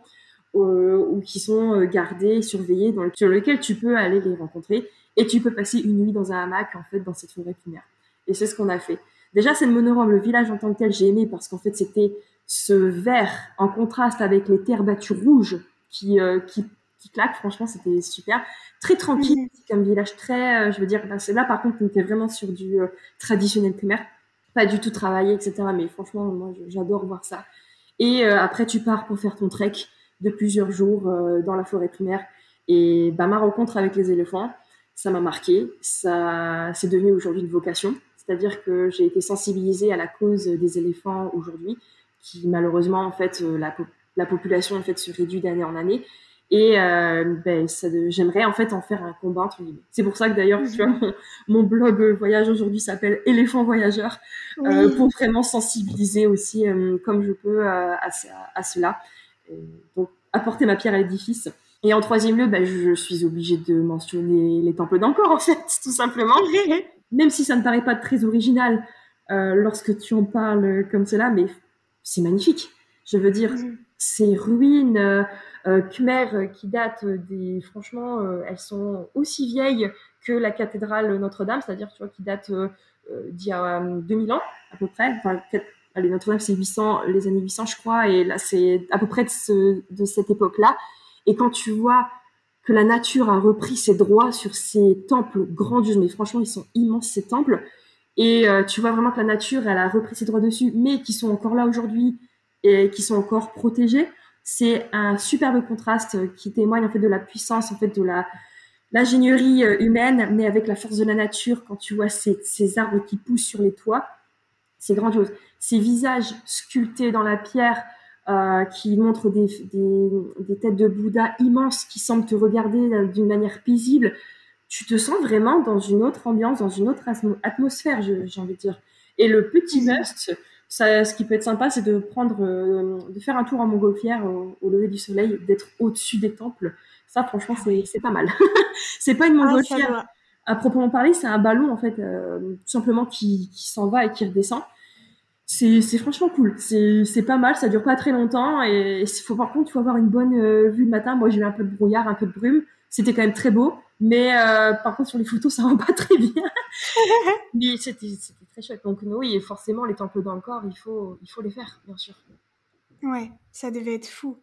ou qui sont gardés, surveillés, dans sur lequel tu peux aller les rencontrer et tu peux passer une nuit dans un hamac en fait dans cette forêt primaire. Et c'est ce qu'on a fait. Déjà, c'est le monorail, le village en tant que tel, j'ai aimé parce qu'en fait, c'était ce vert en contraste avec les terres battues rouges qui, euh, qui, qui claquent. Franchement, c'était super. Très tranquille, mhm. comme village très, euh, je veux dire, bah, c'est là par contre, on était vraiment sur du euh, traditionnel primaire. Pas du tout travaillé, etc. Mais franchement, moi, j'adore voir ça. Et après, tu pars pour faire ton trek de plusieurs jours dans la forêt primaire. Et bah, ma rencontre avec les éléphants, ça m'a marqué. Ça, c'est devenu aujourd'hui une vocation. C'est-à-dire que j'ai été sensibilisée à la cause des éléphants aujourd'hui qui malheureusement en fait euh, la, la population en fait se réduit d'année en année et euh, ben, j'aimerais en fait en faire un combat entre guillemets. C'est pour ça que d'ailleurs, mon, blog voyage aujourd'hui s'appelle Éléphant voyageur euh, pour vraiment sensibiliser aussi euh, comme je peux à, à, cela. donc apporter ma pierre à l'édifice. Et en troisième lieu, ben, je, suis obligée de mentionner les temples d'Angkor en fait, tout simplement. Même si ça ne paraît pas très original lorsque tu en parles comme cela, mais c'est magnifique. Je veux dire, mm. ces ruines euh, euh, khmer euh, qui datent des, franchement, elles sont aussi vieilles que la cathédrale Notre-Dame, c'est-à-dire, tu vois, qui datent d'il y a 2000 ans à peu près. Enfin, allez, Notre-Dame c'est 800, les années 800 je crois, et là c'est à peu près de, ce, de cette époque-là. Et quand tu vois que la nature a repris ses droits sur ces temples grandioses, mais franchement ils sont immenses ces temples, et euh, tu vois vraiment que la nature, elle a repris ses droits dessus, mais qui sont encore là aujourd'hui, et qui sont encore protégés. C'est un superbe contraste qui témoigne en fait de la puissance, en fait de la l'ingénierie humaine, mais avec la force de la nature. Quand tu vois ces, arbres qui poussent sur les toits, c'est grandiose. Ces visages sculptés dans la pierre, euh, qui montrent des, des, têtes de Bouddha immenses qui semblent te regarder d'une manière paisible. Tu te sens vraiment dans une autre ambiance, dans une autre atmosphère, j'ai envie de dire. Et le petit must, ça, ce qui peut être sympa, c'est de prendre, euh, de faire un tour en montgolfière au, au lever du soleil, d'être au-dessus des temples. Ça, franchement, c'est pas mal. c'est pas une ah, montgolfière à proprement parler, c'est un ballon en fait, euh, tout simplement qui, qui s'en va et qui redescend c'est franchement cool. C'est pas mal, ça dure pas très longtemps et faut par contre il faut avoir une bonne euh, vue le matin. Moi j'ai eu un peu de brouillard, un peu de brume, c'était quand même très beau, mais euh, par contre sur les photos ça rend pas très bien. mais c'était très chouette. Donc oui, et forcément les temples dans le corps, il faut il faut les faire bien sûr. Ouais, ça devait être fou.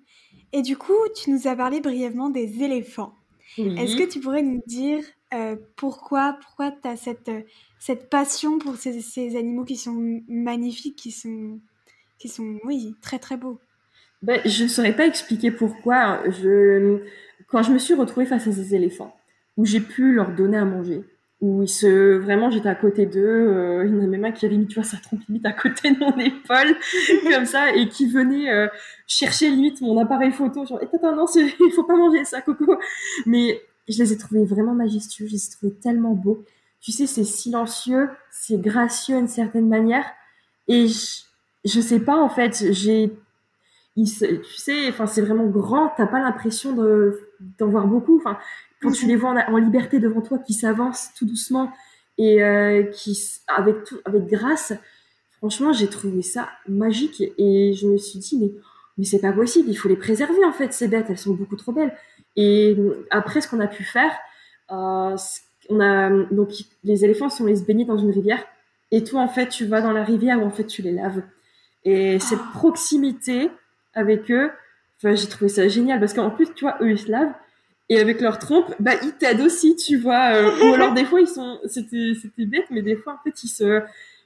Et du coup, tu nous as parlé brièvement des éléphants. Est-ce que tu pourrais nous dire euh, pourquoi, pourquoi tu as cette, cette passion pour ces, ces, animaux qui sont magnifiques, qui sont, qui sont oui, très très beaux? Ben, Je ne saurais pas expliquer pourquoi. Je, quand je me suis retrouvée face à ces éléphants, où j'ai pu leur donner à manger, où ils se vraiment j'étais à côté d'eux euh, il y en a même un qui avait mis tu vois sa trompe limite à côté de mon épaule comme ça et qui venait euh, chercher limite mon appareil photo genre eh, attends non il faut pas manger ça coco mais je les ai trouvés vraiment majestueux, je les ai trouvés tellement beaux. Tu sais, c'est silencieux, c'est gracieux d'une certaine manière. Et je, je sais pas, en fait, j'ai, tu sais, enfin, c'est vraiment grand, t'as pas l'impression de, d'en voir beaucoup. Enfin, quand tu les vois en, liberté devant toi, qui s'avancent tout doucement et euh, qui, avec tout, avec grâce, franchement, j'ai trouvé ça magique. Et je me suis dit, mais, mais c'est pas possible, il faut les préserver, en fait, ces bêtes, elles sont beaucoup trop belles. Et après, ce qu'on a pu faire, euh, on a donc les éléphants sont les se baigner dans une rivière, et toi en fait tu vas dans la rivière où en fait tu les laves. Et cette ah. proximité avec eux, enfin, j'ai trouvé ça génial parce qu'en plus tu vois eux ils se lavent et avec leur trompe, bah ils t'aident aussi, tu vois. Euh, ou alors des fois ils sont, c'était c'était bête, mais des fois en fait ils se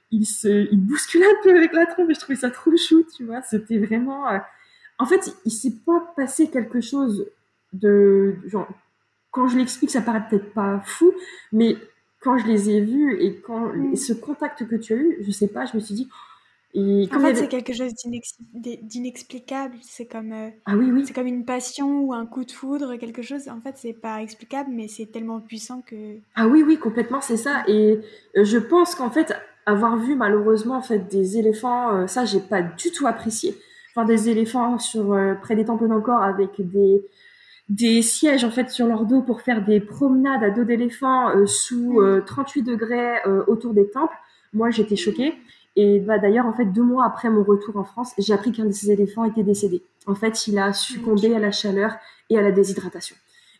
ils se ils bousculent un peu avec la trompe et je trouvais ça trop chou, tu vois. C'était vraiment euh, en fait, il s'est pas passé quelque chose de genre quand je l'explique, ça paraît peut-être pas fou, mais quand je les ai vus et quand mm. ce contact que tu as eu, je sais pas, je me suis dit. Et en fait, c'est quelque chose d'inexplicable. C'est comme, euh, ah oui, oui. c'est comme une passion ou un coup de foudre, quelque chose. En fait, c'est pas explicable, mais c'est tellement puissant que. Ah oui, oui, complètement, c'est ça. Et euh, je pense qu'en fait, avoir vu malheureusement en fait des éléphants, euh, ça, j'ai pas du tout apprécié. Enfin, des éléphants sur près des temples d'encore avec des des sièges en fait sur leur dos pour faire des promenades à dos d'éléphant euh, sous 38 mm. euh, degrés euh, autour des temples. Moi, j'étais choquée. Et bah, d'ailleurs, en fait, deux mois après mon retour en France, j'ai appris qu'un de ces éléphants était décédé. En fait, il a succombé à la chaleur et à la déshydratation.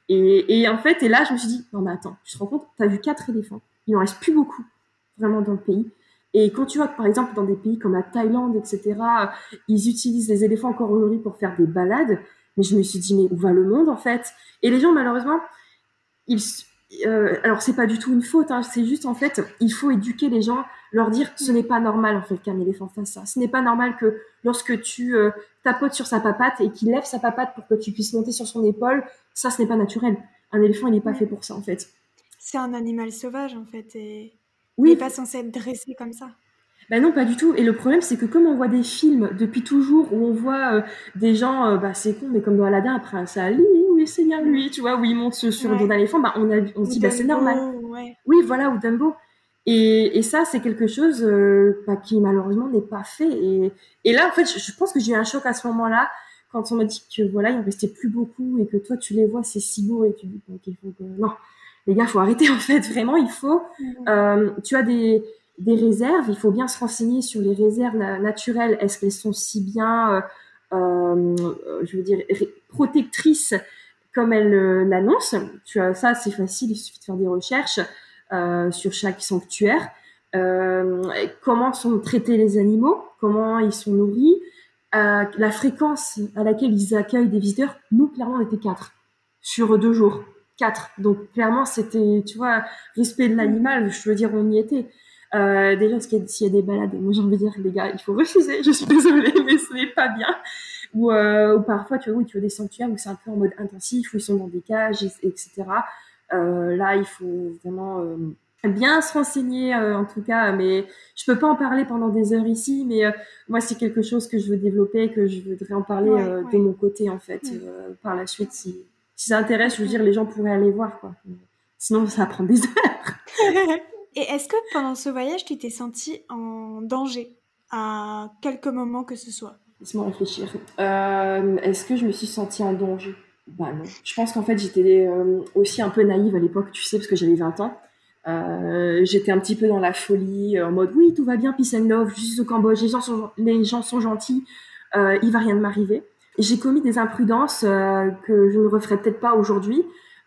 Et, et en fait, et là, je me suis dit, non mais attends, tu te rends compte, tu as vu quatre éléphants. Il en reste plus beaucoup, vraiment, dans le pays. Et quand tu vois que, par exemple, dans des pays comme la Thaïlande, etc., ils utilisent les éléphants encore aujourd'hui pour faire des balades, mais je me suis dit, mais où va le monde en fait? Et les gens, malheureusement, ils, euh, alors c'est pas du tout une faute, hein, c'est juste en fait, il faut éduquer les gens, leur dire ce n'est pas normal en fait qu'un éléphant fasse ça. Ce n'est pas normal que lorsque tu euh, tapotes sur sa papate et qu'il lève sa papate pour que tu puisses monter sur son épaule, ça ce n'est pas naturel. Un éléphant il n'est pas fait pour ça en fait. C'est un animal sauvage en fait et oui. il n'est pas censé être dressé comme ça. Ben non, pas du tout. Et le problème, c'est que comme on voit des films depuis toujours où on voit euh, des gens, euh, bah c'est con, mais comme dans Aladdin, après un Ali, c'est bien lui, tu vois, où il monte sur le dos d'un éléphant, bah on, a, on se dit, bah c'est normal. Oui, voilà, ou Dumbo. Et, et ça, c'est quelque chose euh, bah, qui malheureusement n'est pas fait. Et, et là, en fait, je, pense que j'ai eu un choc à ce moment-là quand on m'a dit que voilà, il en restait plus beaucoup et que toi, tu les vois, c'est si beau et tu dis, faut que... non, les gars, faut arrêter en fait. Vraiment, il faut. tu as des des réserves. Il faut bien se renseigner sur les réserves naturelles. Est-ce qu'elles sont si bien, euh, euh, je veux dire, protectrices comme elles euh, as ça, c'est facile. Il suffit de faire des recherches sur chaque sanctuaire. comment sont traités les animaux? Comment ils sont nourris? La fréquence à laquelle ils accueillent des visiteurs. Nous, clairement, on était quatre sur deux jours. Quatre. Donc clairement, c'était, tu vois, respect de l'animal. Je veux dire, on y était. Euh, déjà, s'il y, a des balades, moi j'ai envie de dire, les gars, il faut refuser. Je suis désolée, mais ce n'est pas bien. Ou, euh, ou parfois, tu vois, oui, tu des sanctuaires où c'est un peu en mode intensif, où ils sont dans des cages, etc. Euh, là, il faut vraiment euh, bien se renseigner, en tout cas. Mais je peux pas en parler pendant des heures ici, mais moi, c'est quelque chose que je veux développer, que je voudrais en parler de mon côté, en fait, par la suite. Si, si ça intéresse, je veux dire, les gens pourraient aller voir, quoi. Sinon, ça va prendre des heures. Et est-ce que pendant ce voyage, tu t'es senti en danger à quelques moments que ce soit? Laisse-moi réfléchir. Euh, est-ce que je me suis sentie en danger? Bah non. Je pense qu'en fait, j'étais euh, aussi un peu naïve à l'époque, tu sais, parce que j'avais 20 ans. Euh, j'étais un petit peu dans la folie, en mode oui, tout va bien, peace and love, je au Cambodge, les gens sont, les gens sont gentils, il va rien de m'arriver. J'ai commis des imprudences que je ne referai peut-être pas aujourd'hui,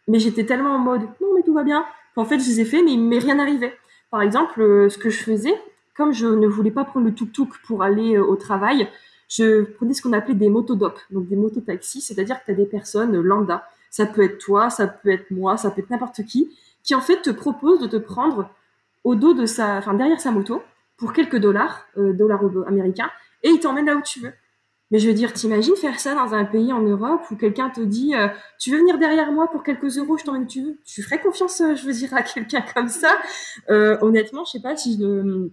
mais j'étais tellement en mode non, mais tout va bien, qu'en fait, je les ai fait, mais il m'est rien arrivé. Par exemple, ce que je faisais, comme je ne voulais pas prendre le tuk-tuk pour aller au travail, je prenais ce qu'on appelait des motodocs, donc des mototaxis, c'est-à-dire que tu as des personnes lambda. Ça peut être toi, ça peut être moi, ça peut être n'importe qui, qui en fait te propose de te prendre au dos de sa, enfin derrière sa moto pour quelques dollars, euh, dollars américains, et il t'emmène là où tu veux. Mais je veux dire, t'imagines faire ça dans un pays en Europe où quelqu'un te dit euh, tu veux venir derrière moi pour quelques euros, je t'emmène où tu veux? Tu ferais confiance, euh, je veux dire, à quelqu'un comme ça? Honnêtement, je sais pas si je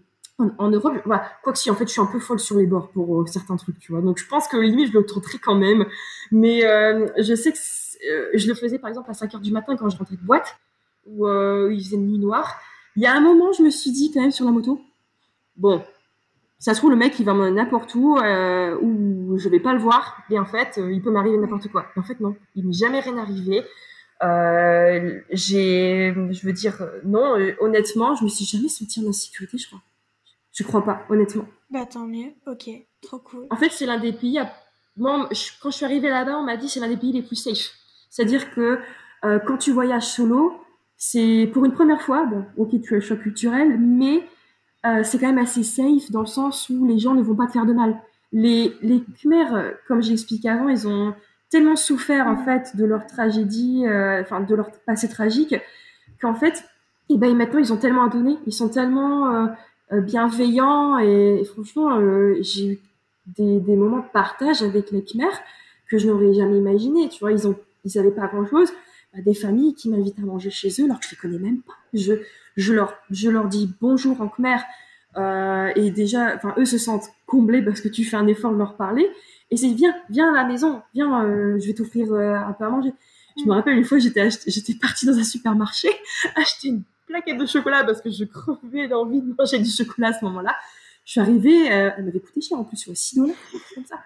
en, Europe, voilà, quoi que si, en fait, je suis un peu folle sur les bords pour euh, certains trucs, tu vois. Donc, je pense que limite, je le tenterai quand même. Mais euh, je sais que euh, je le faisais, par exemple, à 5 heures du matin quand je rentrais de boîte, où il faisait nuit noire. Il y a un moment, je me suis dit, quand même, sur la moto, bon, ça se trouve, le mec, il va n'importe où, euh, où je vais pas le voir. Et en fait, il peut m'arriver n'importe quoi. en fait, non. Il m'est jamais rien arrivé. J'ai, je veux dire, non, honnêtement, je me suis jamais sentie en insécurité, je crois. Je crois pas, honnêtement. Bah tant mieux, ok, trop cool. En fait, c'est l'un des pays. Moi, quand je suis arrivée là-bas, on m'a dit c'est l'un des pays les plus safe. C'est-à-dire que euh, quand tu voyages solo, c'est pour une première fois, bon, ok, tu as le choc culturel, mais euh, c'est quand même assez safe dans le sens où les gens ne vont pas te faire de mal. Les, les Khmers, comme j'ai expliqué avant, ils ont tellement souffert en fait de leur tragédie, euh, enfin de leur passé tragique, qu'en fait, et eh ben maintenant ils ont tellement à donner, ils sont tellement bienveillant et, franchement, euh, j'ai eu des, des, moments de partage avec les Khmer que je n'aurais jamais imaginé. Tu vois, ils ont, ils avaient pas grand chose. Bah, des familles qui m'invitent à manger chez eux alors que je les connais même pas. Je, je leur, je leur dis bonjour en Khmer. Euh, et déjà, enfin, eux se sentent comblés parce que tu fais un effort de leur parler. Et c'est viens, viens à la maison, viens, euh, je vais t'offrir un peu à manger. Je me mm. rappelle une fois, j'étais j'étais partie dans un supermarché acheter une plaquette de chocolat parce que je crevais d'envie de manger du chocolat à ce moment-là. Je suis arrivée, euh, elle m'avait coûté cher en plus, sur 6 dollars, comme ça.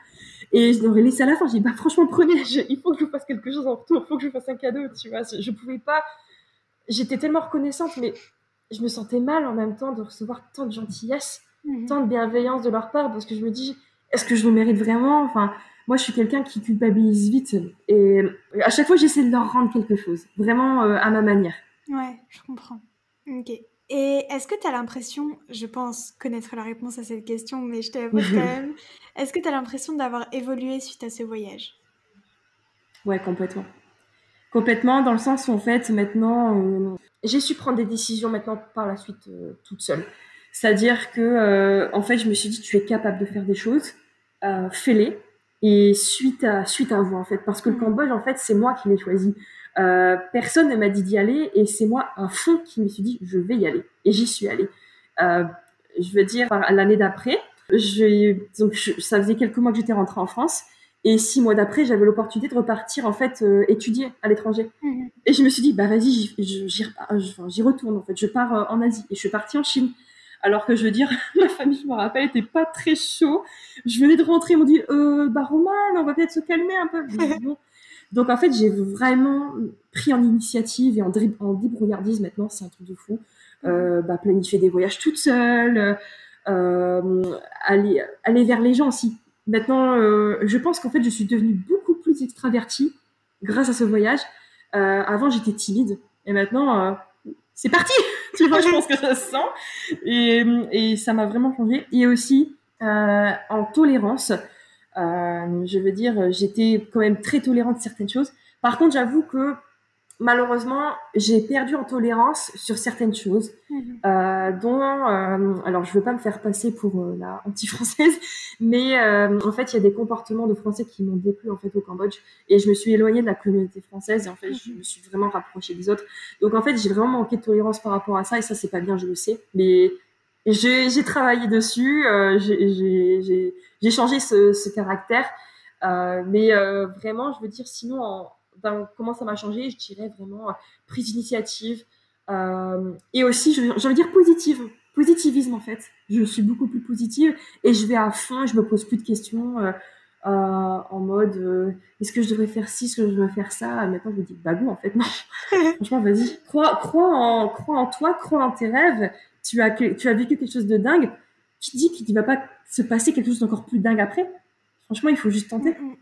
Et je l'aurais laissé à la fin. J'ai dit, bah franchement, prenez, il faut que je fasse quelque chose en retour, il faut que je fasse un cadeau, tu vois. Je pouvais pas. J'étais tellement reconnaissante, mais je me sentais mal en même temps de recevoir tant de gentillesse, mhm. tant de bienveillance de leur part, parce que je me dis, est-ce que je le mérite vraiment? Enfin, moi, je suis quelqu'un qui culpabilise vite, et à chaque fois, j'essaie de leur rendre quelque chose, vraiment euh, à ma manière. Ouais, je comprends. Ok. Et est-ce que tu as l'impression, je pense connaître la réponse à cette question, mais je te la pose quand même, est-ce que tu as l'impression d'avoir évolué suite à ce voyage? Ouais, complètement. Complètement, dans le sens où en fait, maintenant, euh, j'ai su prendre des décisions maintenant par la suite euh, toute seule. C'est-à-dire que, euh, en fait, je me suis dit, tu es capable de faire des choses, fais-les, et suite à, suite à vous, en fait. Parce que le mmh. Cambodge, en fait, c'est moi qui l'ai choisi. Euh, personne ne m'a dit d'y aller et c'est moi un fond qui me suis dit je vais y aller et j'y suis allée. Euh, je veux dire l'année d'après, je, donc ça faisait quelques mois que j'étais rentrée en France et six mois d'après j'avais l'opportunité de repartir en fait euh, étudier à l'étranger mhm. et je me suis dit bah vas-y j'y retourne en fait je pars en Asie et je suis partie en Chine. Alors que je veux dire, ma famille, je me rappelle, était pas très chaud. Je venais de rentrer, ils m'ont dit, euh, bah Roman, on va peut-être se calmer un peu. Donc en fait, j'ai vraiment pris en initiative et en, en débrouillardise maintenant, c'est un truc de fou. Euh, bah, planifier des voyages toute seule, euh, aller, aller vers les gens aussi. Maintenant, euh, je pense qu'en fait, je suis devenue beaucoup plus extravertie grâce à ce voyage. Euh, avant, j'étais timide et maintenant, euh, c'est parti. tu vois, je pense que ça se sent et, et ça m'a vraiment changé. Et aussi en tolérance. Euh, je veux dire, j'étais quand même très tolérante de certaines choses. Par contre, j'avoue que malheureusement, j'ai perdu en tolérance sur certaines choses, mhm. euh, dont, euh, alors je veux pas me faire passer pour euh, la anti-française, mais euh, en fait, il y a des comportements de Français qui m'ont déplu en fait au Cambodge, et je me suis éloignée de la communauté française, et en fait, je mhm. me suis vraiment rapprochée des autres. Donc en fait, j'ai vraiment manqué de tolérance par rapport à ça, et ça, c'est pas bien, je le sais, mais j'ai travaillé dessus, euh, j'ai changé ce, ce caractère, mais vraiment, je veux dire, sinon, en, comment ça m'a changé, je dirais vraiment euh, prise d'initiative euh, et aussi, j'ai envie de dire positive, positivisme en fait. Je suis beaucoup plus positive et je vais à fond, je me pose plus de questions. Euh, en mode est-ce que je devrais faire ci, est-ce que je devrais faire ça? Maintenant, je me dis bah bon, en fait, non. Franchement, vas-y, crois, crois, en, crois en toi, crois en tes rêves. Tu as, tu as vécu quelque chose de dingue. Qui dit qu'il ne va pas se passer quelque chose d'encore plus dingue après Franchement, il faut juste tenter. Mm,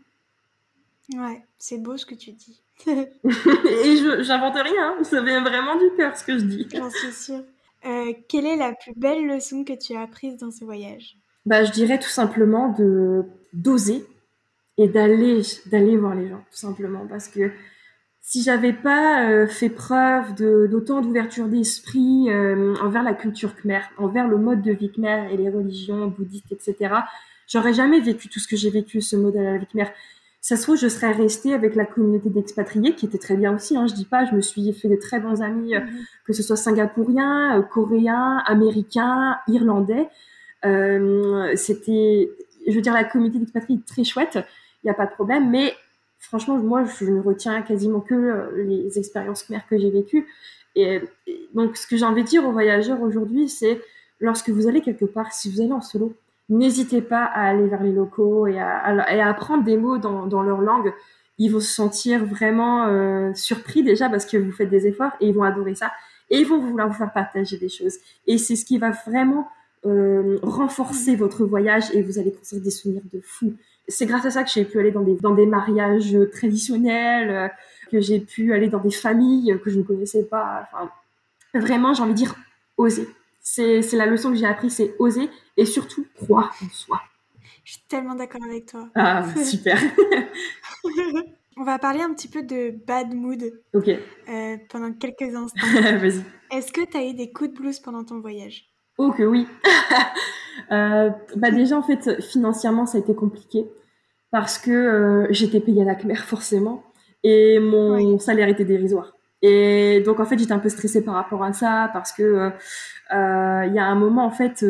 mm. Ouais, c'est beau ce que tu dis. et je j'invente rien, hein. ça vient vraiment du cœur ce que je dis. J'en suis sûre. Euh, quelle est la plus belle leçon que tu as apprise dans ce voyage? Bah, Je dirais tout simplement de d'oser et d'aller d'aller voir les gens, tout simplement. Parce que si j'avais pas euh, fait preuve d'autant d'ouverture d'esprit euh, envers la culture khmer, envers le mode de vie khmer et les religions bouddhistes, etc., j'aurais jamais vécu tout ce que j'ai vécu, ce modèle avec khmer ça se trouve, je serais restée avec la communauté d'expatriés, qui était très bien aussi. Hein, je dis pas, je me suis fait des très bons amis, euh, mhm. que ce soit singapouriens, coréens, américains, irlandais. C'était, je veux dire, la communauté d'expatriés très chouette. Il n'y a pas de problème. Mais franchement, moi, je ne retiens quasiment que les expériences mères que j'ai vécues. Et, et, donc, ce que j'ai envie de dire aux voyageurs aujourd'hui, c'est lorsque vous allez quelque part, si vous allez en solo, n'hésitez pas à aller vers les locaux et à, apprendre des mots dans, leur langue. Ils vont se sentir vraiment euh, surpris déjà parce que vous faites des efforts et ils vont adorer ça. Et ils vont vouloir vous faire partager des choses. Et c'est ce qui va vraiment euh, renforcer votre voyage et vous allez construire des souvenirs de fou. C'est grâce à ça que j'ai pu aller dans des, dans des mariages traditionnels, euh, que j'ai pu aller dans des familles que je ne connaissais pas. Enfin, vraiment, j'ai envie de dire, oser. C'est la leçon que j'ai appris, c'est oser et surtout croire en soi. Je suis tellement d'accord avec toi. Ah, super. On va parler un petit peu de bad mood. Ok. Euh, pendant quelques instants. Vas-y. Est-ce que tu as eu des coups de blues pendant ton voyage? Oh que oui. euh, bah déjà en fait financièrement ça a été compliqué parce que euh, j'étais payée à la CMER forcément et mon salaire était dérisoire. Et donc en fait j'étais un peu stressée par rapport à ça parce que euh, euh, il y a un moment en fait,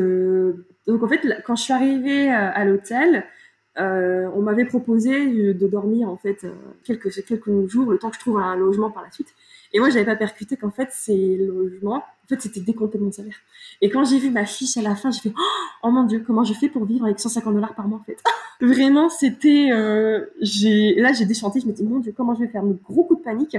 donc en fait quand je suis arrivée à l'hôtel, on m'avait proposé de dormir en fait quelques quelques jours le temps que je trouve un logement par la suite. Et moi, j'avais pas percuté qu'en fait, ces logements, en fait, c'était décompté de mon salaire. Et quand j'ai vu ma fiche à la fin, j'ai fait oh mon dieu, comment je fais pour vivre avec 150 dollars par mois en fait? Vraiment, c'était, euh, j'ai, là, j'ai déchanté. Je me dis mon dieu, comment je vais faire? Un gros coup de panique.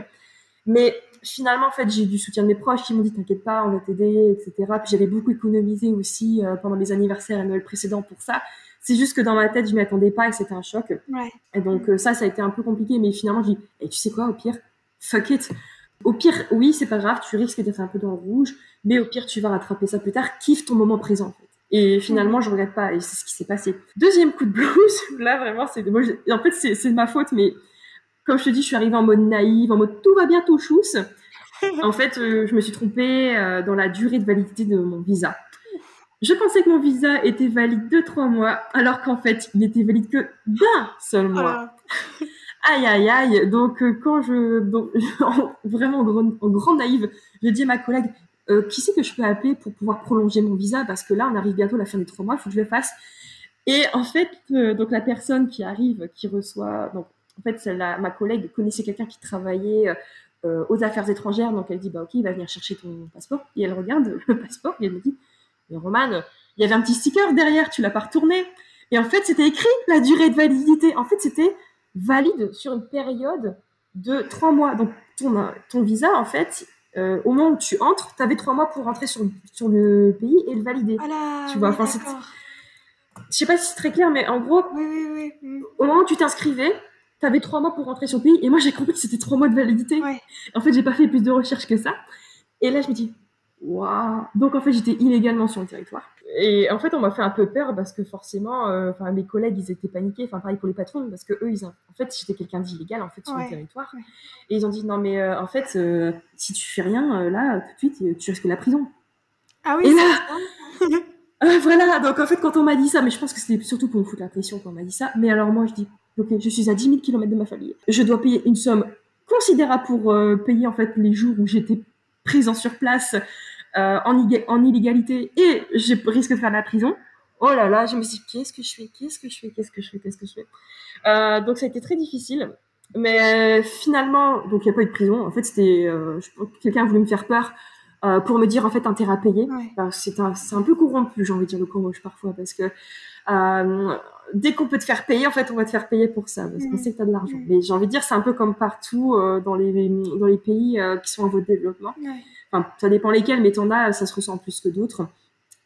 Mais finalement, en fait, j'ai eu du soutien de mes proches qui m'ont dit t'inquiète pas, on va t'aider, etc. Puis j'avais beaucoup économisé aussi euh, pendant mes anniversaires et Noël précédents pour ça. C'est juste que dans ma tête, je m'y attendais pas et c'était un choc. Ouais. Et donc euh, ça, ça a été un peu compliqué. Mais finalement, je dis, et tu sais quoi, au pire, fuck it. Au pire, oui, c'est pas grave, tu risques d'être un peu dans le rouge, mais au pire, tu vas rattraper ça plus tard. Kiffe ton moment présent. En fait. Et finalement, je regrette pas, et c'est ce qui s'est passé. Deuxième coup de blues, là vraiment, c'est en fait, c'est de ma faute, mais comme je te dis, je suis arrivée en mode naïve, en mode tout va bien, tout chousse. en fait, euh, je me suis trompée euh, dans la durée de validité de mon visa. Je pensais que mon visa était valide de trois mois, alors qu'en fait, il n'était valide que d'un seul mois. Aïe, aïe, aïe. Donc, euh, quand je, donc, vraiment en, grande naïve, je dis à ma collègue, qui c'est que je peux appeler pour pouvoir prolonger mon visa? Parce que là, on arrive bientôt à la fin des trois mois, il faut que je le fasse. Et en fait, donc la personne qui arrive, qui reçoit, donc en fait, ma collègue connaissait quelqu'un qui travaillait euh, aux affaires étrangères, donc elle dit bah ok, il va venir chercher ton passeport. Et elle regarde le passeport et elle me dit mais Roman, il y avait un petit sticker derrière, tu l'as pas retourné. Et en fait, c'était écrit la durée de validité. En fait, c'était valide sur une période de trois mois. Donc ton, ton visa, en fait, euh, au moment où tu entres, tu avais trois mois pour rentrer sur, sur le pays et le valider. Ah tu vois, enfin, je sais pas si c'est très clair, mais en gros, au moment où tu t'inscrivais, t'avais trois mois pour rentrer sur le pays. Et moi, j'ai compris que c'était trois mois de validité. En fait, j'ai pas fait plus de recherches que ça. Et là, je me dis, waouh. Donc en fait, j'étais illégalement sur le territoire. Et en fait, on m'a fait un peu peur parce que forcément, euh, enfin mes collègues, ils étaient paniqués. Enfin pareil pour les patrons parce que eux, ils, en fait, j'étais quelqu'un d'illégal en fait sur le territoire. Et ils ont dit non mais euh, en fait, euh, si tu fais rien là tout de suite, tu risques la prison. Ah oui. Et là, voilà. Donc en fait, quand on m'a dit ça, mais je pense que c'était surtout pour me foutre la pression quand on m'a dit ça. Mais alors moi, je dis ok, je suis à 10 000 km de ma famille. Je dois payer une somme considérable pour payer en fait les jours où j'étais présent sur place euh, en, en, illégalité et je risque de faire la prison. Oh là là, je me suis dit, qu'est-ce que je fais Qu'est-ce que je fais Qu'est-ce que je fais Qu'est-ce que je fais? Euh, Donc ça a été très difficile. Mais euh, finalement, donc il n'y a pas eu de prison. En fait, c'était euh, quelqu'un voulait me faire peur euh, pour me dire en fait un terrain payé. C'est un, un, peu corrompu, j'ai envie de dire le Cambodge parfois, parce que euh, dès qu'on peut te faire payer, en fait, on va te faire payer pour ça, parce qu'on mm. sait que tu as de l'argent. Mm. Mais j'ai envie de dire, c'est un peu comme partout dans les dans les pays qui sont en voie de développement. Enfin, ça dépend lesquels, mais t'en as, ça se ressent plus que d'autres.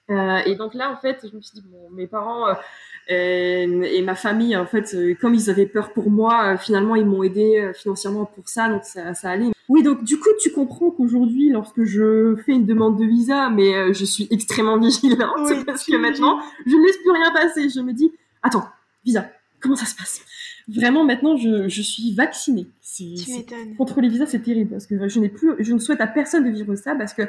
Euh, et donc là, en fait, je me suis dit, bon, mes parents euh, et, ma famille, en fait, euh, comme ils avaient peur pour moi, finalement, ils m'ont aidé financièrement pour ça, donc ça, ça allait. Oui, donc du coup, tu comprends qu'aujourd'hui, lorsque je fais une demande de visa, mais je suis extrêmement vigilante parce que maintenant, je ne laisse plus rien passer. Je me dis, attends, visa, comment ça se passe? Vraiment, maintenant, je, je suis vaccinée. Tu m'étonnes. Contre les visas, c'est terrible parce que je n'ai plus, je ne souhaite à personne de vivre ça parce que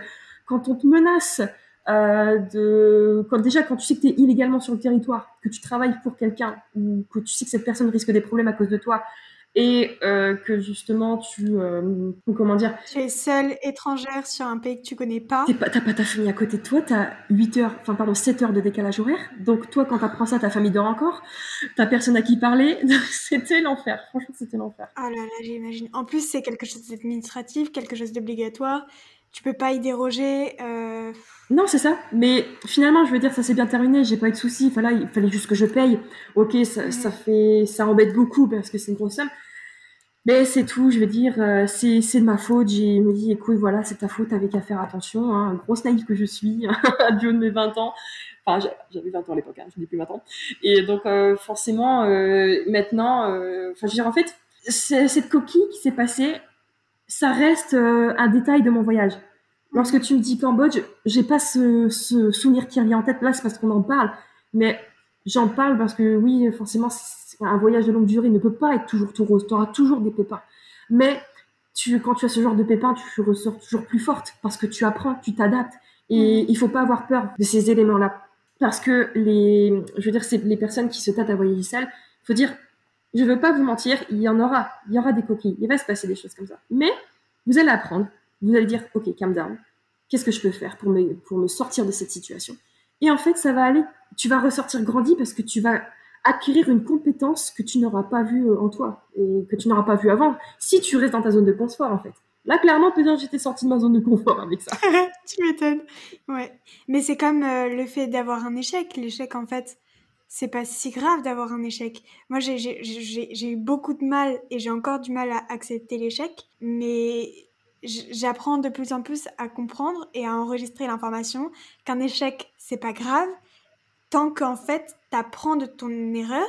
quand on te menace euh, de, quand déjà quand tu sais que tu es illégalement sur le territoire, que tu travailles pour quelqu'un ou que tu sais que cette personne risque des problèmes à cause de toi, et euh, que justement tu euh, comment dire? Tu es seule étrangère sur un pays que tu connais pas. T'as pas, pas ta famille à côté de toi t'as 8 heures enfin pardon 7 heures de décalage horaire. Donc toi quand t'apprends ça ta famille dort encore. T'as personne à qui parler. C'était l'enfer. Franchement c'était l'enfer. Ah là là j'imagine. En plus c'est quelque chose d'administratif quelque chose d'obligatoire tu peux pas y déroger euh... non c'est ça mais finalement je veux dire ça s'est bien terminé j'ai pas eu de soucis il fallait juste que je paye ok ça, ça fait ça embête beaucoup parce que c'est une grosse somme mais c'est tout, je veux dire, euh, c'est, c'est de ma faute. J'ai me dit, écoute, voilà, c'est ta faute, t'avais qu'à faire attention. Hein, grosse naïve que je suis, adieu de mes 20 ans. Enfin, j'avais 20 ans à l'époque, hein, je n'ai plus 20 ans. Et donc, euh, forcément, euh, maintenant, enfin, je veux dire, en fait, cette coquille qui s'est passée, ça reste un détail de mon voyage. Lorsque tu me dis Cambodge, j'ai pas ce, ce souvenir qui revient en tête. Là, c'est parce qu'on en parle. Mais j'en parle parce que, oui, forcément, un voyage de longue durée ne peut pas être toujours tout rose. Tu auras toujours des pépins. Mais tu, quand tu as ce genre de pépins, tu ressors toujours plus forte parce que tu apprends, tu t'adaptes. Et mm. il faut pas avoir peur de ces éléments-là. Parce que les, je veux dire, c'est les personnes qui se tâtent à voyager seules. Faut dire, je veux pas vous mentir, il y en aura, il y aura des coquilles, il va se passer des choses comme ça. Mais vous allez apprendre, vous allez dire, ok, calm down. Qu'est-ce que je peux faire pour me, pour me sortir de cette situation? Et en fait, ça va aller. Tu vas ressortir grandi parce que tu vas acquérir une compétence que tu n'auras pas vue euh, en toi et que tu n'auras pas vue avant si tu restes dans ta zone de confort en fait. Là, clairement, peut-être j'étais sortie de ma zone de confort avec ça. tu m'étonnes. Ouais. Mais c'est comme euh, le fait d'avoir un échec. L'échec, en fait, c'est pas si grave d'avoir un échec. Moi, j'ai eu beaucoup de mal et j'ai encore du mal à accepter l'échec. Mais j'apprends de plus en plus à comprendre et à enregistrer l'information qu'un échec, c'est pas grave tant qu'en fait, tu apprends de ton erreur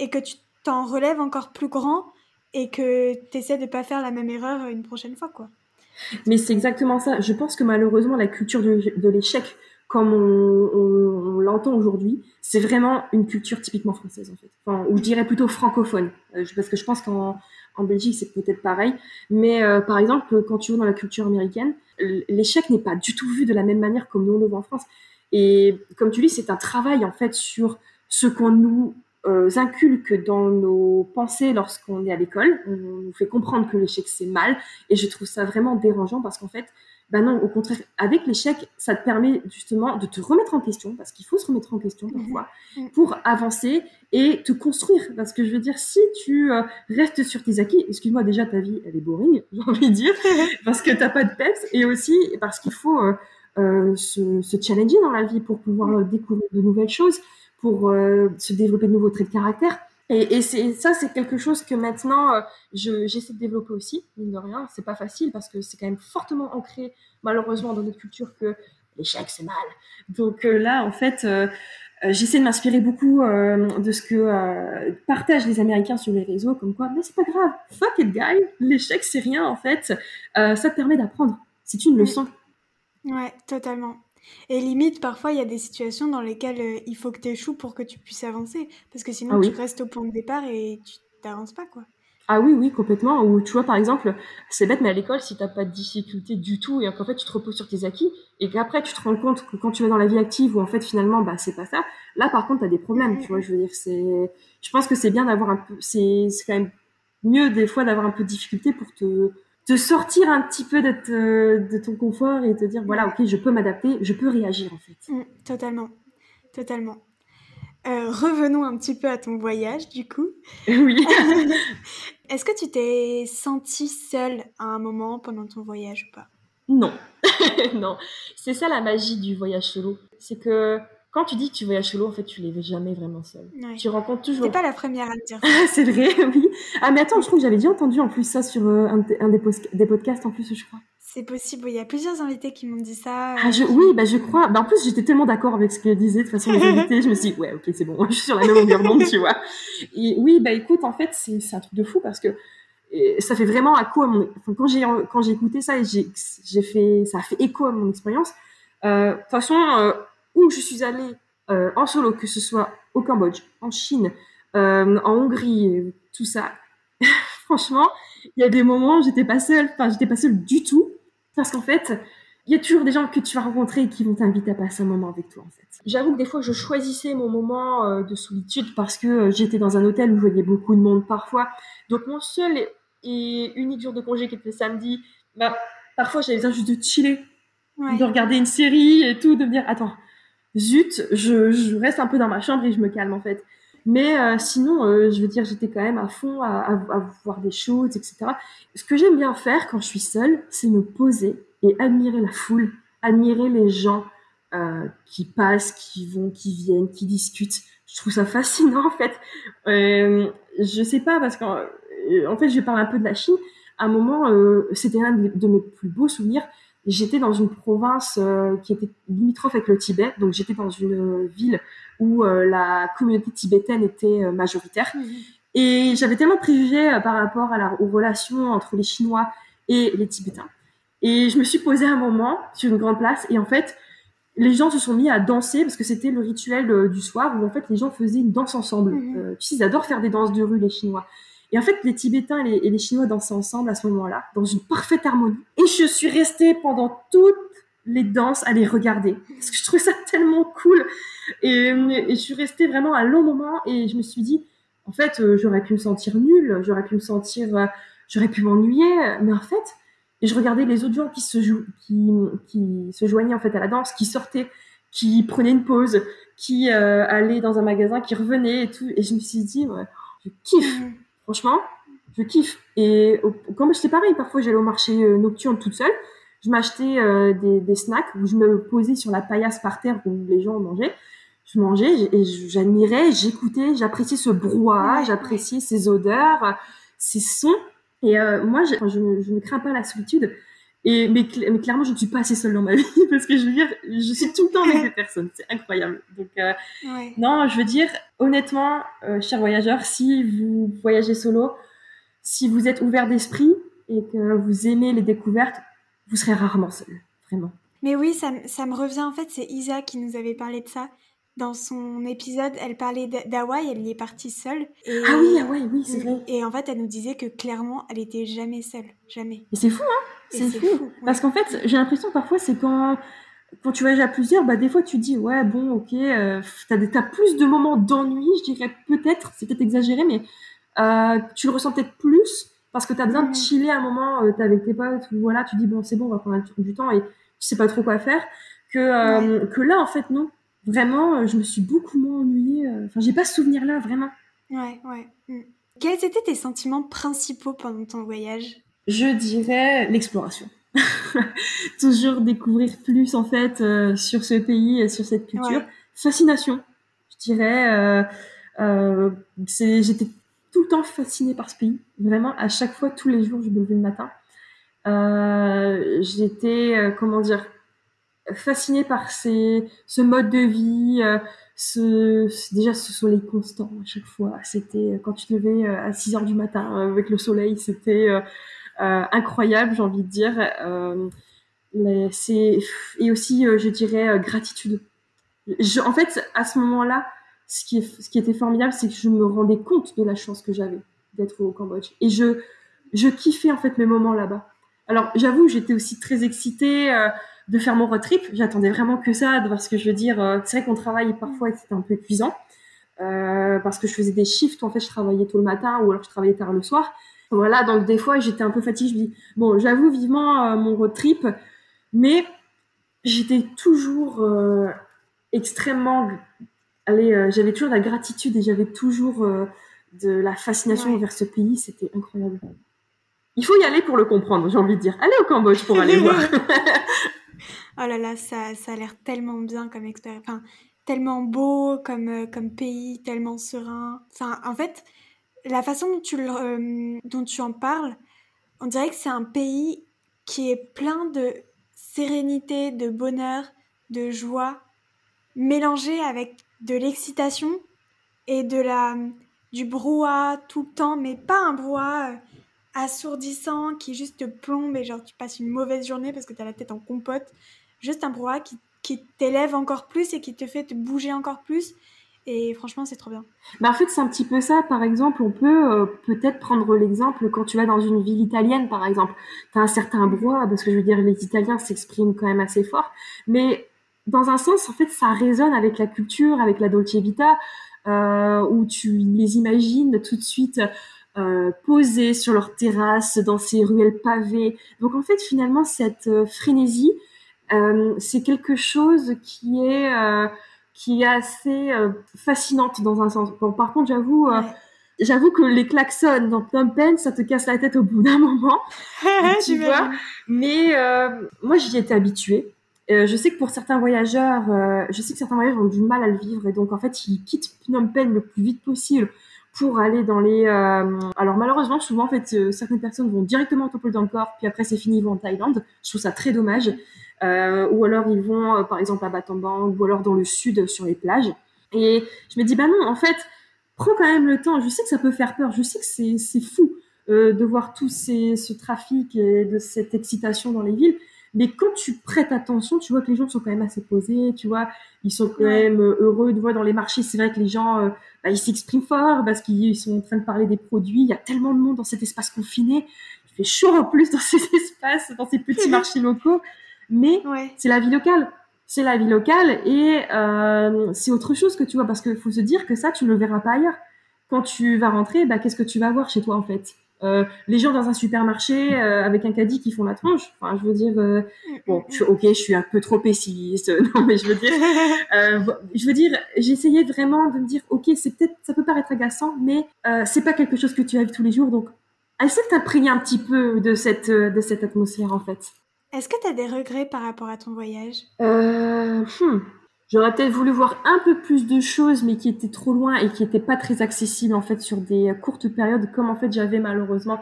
et que tu t'en relèves encore plus grand et que tu essaies de pas faire la même erreur une prochaine fois, quoi. Mais c'est exactement ça. Je pense que malheureusement, la culture de, l'échec, comme on, l'entend aujourd'hui, c'est vraiment une culture typiquement française, en fait. Enfin, ou je dirais plutôt francophone. Euh, parce que je pense qu'en en Belgique, c'est peut-être pareil. Mais euh, par exemple, quand tu vas dans la culture américaine, l'échec n'est pas du tout vu de la même manière comme nous on le voit en France. Et comme tu dis, c'est un travail en fait sur ce qu'on nous euh, inculque dans nos pensées lorsqu'on est à l'école. On nous fait comprendre que l'échec c'est mal, et je trouve ça vraiment dérangeant parce qu'en fait, ben non, au contraire, avec l'échec, ça te permet justement de te remettre en question, parce qu'il faut se remettre en question mhm. parfois, mhm. pour avancer et te construire. Parce que je veux dire, si tu euh, restes sur tes acquis, excuse-moi, déjà ta vie, elle est boring, j'ai envie de dire, parce que t'as pas de peps, et aussi parce qu'il faut euh, euh, se, se, challenger dans la vie pour pouvoir euh, découvrir de nouvelles choses, pour se développer de nouveaux traits de caractère. Et, et c'est ça, c'est quelque chose que maintenant j'essaie de développer aussi, mine de rien. C'est pas facile parce que c'est quand même fortement ancré, malheureusement, dans notre culture que l'échec c'est mal. Donc là, en fait, j'essaie de m'inspirer beaucoup de ce que partagent les Américains sur les réseaux, comme quoi, mais c'est pas grave, fuck it, guy, l'échec c'est rien en fait. ça te permet d'apprendre. C'est une leçon Ouais, totalement. Et limite, parfois, il y a des situations dans lesquelles euh, il faut que tu échoues pour que tu puisses avancer. Parce que sinon, Ah tu restes au point de départ et tu t'avances pas, quoi. Ah oui, oui, complètement. Ou tu vois, par exemple, c'est bête, mais à l'école, si t'as pas de difficulté du tout et qu'en fait tu te reposes sur tes acquis et qu'après tu te rends compte que quand tu vas dans la vie active où en fait finalement bah c'est pas ça, là par contre t'as des problèmes. Tu vois, je veux dire, c'est, je pense que c'est bien d'avoir un peu, c'est, c'est quand même mieux des fois d'avoir un peu de difficulté pour te, te sortir un petit peu de, te- de ton confort et te dire voilà, ok, je peux m'adapter, je peux réagir en fait. Mm, totalement. Totalement. Euh, revenons un petit peu à ton voyage, du coup. oui. Est-ce que tu t'es sentie seule à un moment pendant ton voyage ou pas? Non, non. C'est ça la magie du voyage solo. C'est que quand tu dis que tu voyages solo, en fait, tu les jamais vraiment seul. Ouais. Tu rencontres toujours. T'es pas la première à me dire c'est vrai, oui. Ah, mais attends, je trouve que j'avais déjà entendu en plus ça sur euh, un, de- un des, des podcasts en plus, je crois. C'est possible, il y a plusieurs invités qui m'ont dit ça. Ah, je, oui, bah, je crois. Bah, en plus, j'étais tellement d'accord avec ce qu'elle disait. De toute façon, les invités, je me suis dit, ouais, ok, c'est bon, je suis sur la même longueur d'onde, tu vois. Et oui, bah, écoute, en fait, c'est c'est un truc de fou parce que et ça fait vraiment écho à mon. Enfin, quand j'ai quand j'ai écouté ça et j'ai j'ai fait, ça a fait écho à mon expérience. Euh, De toute façon, euh, où je suis allée euh, en solo, que ce soit au Cambodge, en Chine, euh, en Hongrie, euh, tout ça. Franchement, il y a des moments où j'étais pas seule. Enfin, j'étais pas seule du tout parce qu'en fait, il y a toujours des gens que tu vas rencontrer et qui vont t'inviter à passer un moment avec toi, en fait. J'avoue que des fois, je choisissais mon moment euh, de solitude parce que euh, j'étais dans un hôtel où je voyais beaucoup de monde parfois. Donc, mon seul et- et unique jour de congé qui était le samedi, bah, parfois, j'avais besoin juste de chiller, Ouais. de regarder une série et tout, de me dire, attends, zut, je, je reste un peu dans ma chambre et je me calme, en fait. Mais euh, sinon, euh, je veux dire, j'étais quand même à fond à, à, à voir des choses, etc. Ce que j'aime bien faire quand je suis seule, c'est me poser et admirer la foule, admirer les gens euh, qui passent, qui vont, qui viennent, qui discutent. Je trouve ça fascinant en fait. Euh, je sais pas parce qu'en euh, en fait, je parle un peu de la Chine. À un moment, euh, c'était un de de mes plus beaux souvenirs. J'étais dans une province euh, qui était limitrophe avec le Tibet, donc j'étais dans une euh, ville où euh, la communauté tibétaine était majoritaire. Mhm. Et j'avais tellement de préjugés euh, par rapport à la, aux relations entre les Chinois et les Tibétains. Et je me suis posée un moment sur une grande place et en fait, les gens se sont mis à danser parce que c'était le rituel euh, du soir où en fait les gens faisaient une danse ensemble. Mhm. Euh, tu sais, ils adorent faire des danses de rue, les Chinois. Et en fait, les Tibétains et les, Chinois dansaient ensemble à ce moment-là, dans une parfaite harmonie. Et je suis restée pendant toutes les danses à les regarder parce que je trouvais ça tellement cool. Et, je suis restée vraiment un long moment et je me suis dit, en fait, euh, j'aurais pu me sentir nulle, j'aurais pu me sentir, euh, j'aurais pu m'ennuyer, mais en fait, je regardais les autres gens qui se joignaient en fait à la danse, qui sortaient, qui prenaient une pause, qui euh, allaient dans un magasin, qui revenaient et tout, et je me suis dit, ouais, je kiffe, Mhm. Franchement, je kiffe. Et comme j'étais pareil, parfois j'allais au marché euh, nocturne toute seule, je m'achetais euh, des, des snacks où je me posais sur la paillasse par terre où les gens mangeaient. Je mangeais et j'admirais, j'écoutais, j'appréciais ce brouhaha, j'appréciais ces odeurs, euh, ces sons. Et euh, moi, je, je, ne- je ne crains pas la solitude. Et, mais, cl- mais clairement, je ne suis pas assez seule dans ma vie parce que je veux dire, je suis tout le temps avec des personnes. C'est incroyable. Donc, euh, Ouais. non, je veux dire, honnêtement, euh, chers voyageurs, si vous voyagez solo, si vous êtes ouvert d'esprit et que vous aimez les découvertes, vous serez rarement seul. Vraiment. Mais oui, ça, ça me revient. En fait, c'est Isa qui nous avait parlé de ça. Dans son épisode, elle parlait d'Hawaï, elle y est partie seule. Et... Ah oui, ouais, oui, c'est vrai. Et en fait, elle nous disait que clairement, elle était jamais seule. Jamais. Et c'est fou, hein C'est fou. fou, ouais. Parce qu'en fait, j'ai l'impression que parfois, c'est quand, quand tu voyages à plusieurs, bah, des fois, tu dis, ouais, bon, ok, euh, t'as, des- t'as plus de moments d'ennui, je dirais peut-être, c'est peut-être exagéré, mais euh, tu le ressens peut-être plus parce que t'as besoin de chiller un moment, euh, t'es avec tes potes, ou voilà, tu dis, bon, c'est bon, on va prendre du temps et tu sais pas trop quoi faire. Que, euh, que là, en fait, non. Vraiment, euh, je me suis beaucoup moins ennuyée. euh, Enfin, j'ai pas ce souvenir-là, vraiment. Ouais, ouais. mm. Quels étaient tes sentiments principaux pendant ton voyage? Je dirais l'exploration. Toujours découvrir plus en fait euh, sur ce pays et sur cette culture. Ouais. Fascination, je dirais. Euh, euh, J'étais tout le temps fascinée par ce pays. Vraiment, à chaque fois, tous les jours, je me levais le matin. J'étais, comment dire, fascinée par ce mode de vie, euh, ce, déjà ce soleil constant à chaque fois. C'était euh, quand tu te levais euh, à 6 heures du matin euh, avec le soleil, c'était incroyable, j'ai envie de dire. Et aussi, je dirais, gratitude. En fait, à ce moment-là, ce qui, était formidable, c'est que je me rendais compte de la chance que j'avais d'être au Cambodge. Et je, je kiffais en fait mes moments là-bas. Alors, j'avoue, j'étais aussi très excitée de faire mon road trip. J'attendais vraiment que ça, de voir ce que je veux dire. C'est vrai qu'on travaille parfois et c'était un peu épuisant. Euh, parce que je faisais des shifts. En fait, je travaillais tôt le matin ou alors je travaillais tard le soir. Voilà, donc des fois, j'étais un peu fatiguée. Je me dis, bon, j'avoue vivement euh, mon road trip, mais j'étais toujours euh, extrêmement... Allez, j'avais toujours de la gratitude et j'avais toujours de la fascination envers ce pays. C'était incroyable. Il faut y aller pour le comprendre, j'ai envie de dire. Allez au Cambodge pour aller voir. oh là là, ça, ça a l'air tellement bien comme expérience. Enfin, tellement beau comme, euh, comme pays, tellement serein. Enfin, en fait, la façon dont tu, euh, dont tu en parles, on dirait que c'est un pays qui est plein de sérénité, de bonheur, de joie, mélangé avec de l'excitation et de la, du brouhaha tout le temps, mais pas un brouhaha euh, assourdissant qui juste te plombe et genre tu passes une mauvaise journée parce que tu as la tête en compote. Juste un brouhaha qui qui t'élève encore plus et qui te fait bouger encore plus. Et franchement, c'est trop bien. Bah en fait, c'est un petit peu ça. Par exemple, on peut euh, peut-être prendre l'exemple quand tu vas dans une ville italienne, par exemple. Tu as un certain brouhaha, parce que je veux dire, les Italiens s'expriment quand même assez fort. Mais dans un sens, en fait, ça résonne avec la culture, avec la Dolce Vita, euh, où tu les imagines tout de suite euh, posés sur leur terrasse, dans ces ruelles pavées. Donc en fait, finalement, cette euh, frénésie, c'est quelque chose qui est euh, qui est assez euh, fascinante dans un sens. Bon, par contre, j'avoue. J'avoue que les klaxons dans Phnom Penh, ça te casse la tête au bout d'un moment, tu vois. Mais moi, j'y étais habituée. je sais que pour certains voyageurs, je sais que certains voyageurs ont du mal à le vivre et donc en fait, ils quittent Phnom Penh le plus vite possible pour aller dans les. Alors malheureusement, souvent en fait, certaines personnes vont directement au Temple d'Angkor, puis après c'est fini, ils vont en Thaïlande. Je trouve ça très dommage. Euh, ou alors ils vont euh, par exemple à Battambang ou alors dans le sud sur les plages. Et je me dis bah non, en fait, prends quand même le temps. Je sais que ça peut faire peur, je sais que c'est c'est fou euh, de voir tout ces, ce trafic et de cette excitation dans les villes. Mais quand tu prêtes attention, tu vois que les gens sont quand même assez posés, tu vois, ils sont quand même heureux de voir dans les marchés. C'est vrai que les gens, bah, ils s'expriment fort parce qu'ils sont en train de parler des produits. Il y a tellement de monde dans cet espace confiné. Il fait chaud en plus dans ces espaces, dans ces petits marchés locaux mais c'est la vie locale. C'est la vie locale et euh, c'est autre chose que tu vois parce qu'il faut se dire que ça, tu ne le verras pas ailleurs. Quand tu vas rentrer, bah, qu'est-ce que tu vas voir chez toi en fait? Euh, les gens dans un supermarché euh, avec un caddie qui font la tronche. Enfin, je veux dire, euh, bon, je, ok, je suis un peu trop pessimiste. Non, mais je veux dire, je veux dire, j'essayais vraiment de me dire, ok, c'est peut-être, ça peut paraître agaçant, mais c'est pas quelque chose que tu as vu tous les jours, donc essaie de t'imprégner un petit peu de cette de cette atmosphère en fait. Est-ce que tu as des regrets par rapport à ton voyage? Euh, hmm. J'aurais peut-être voulu voir un peu plus de choses, mais qui étaient trop loin et qui n'étaient pas très accessibles en fait sur des courtes périodes. Comme en fait j'avais malheureusement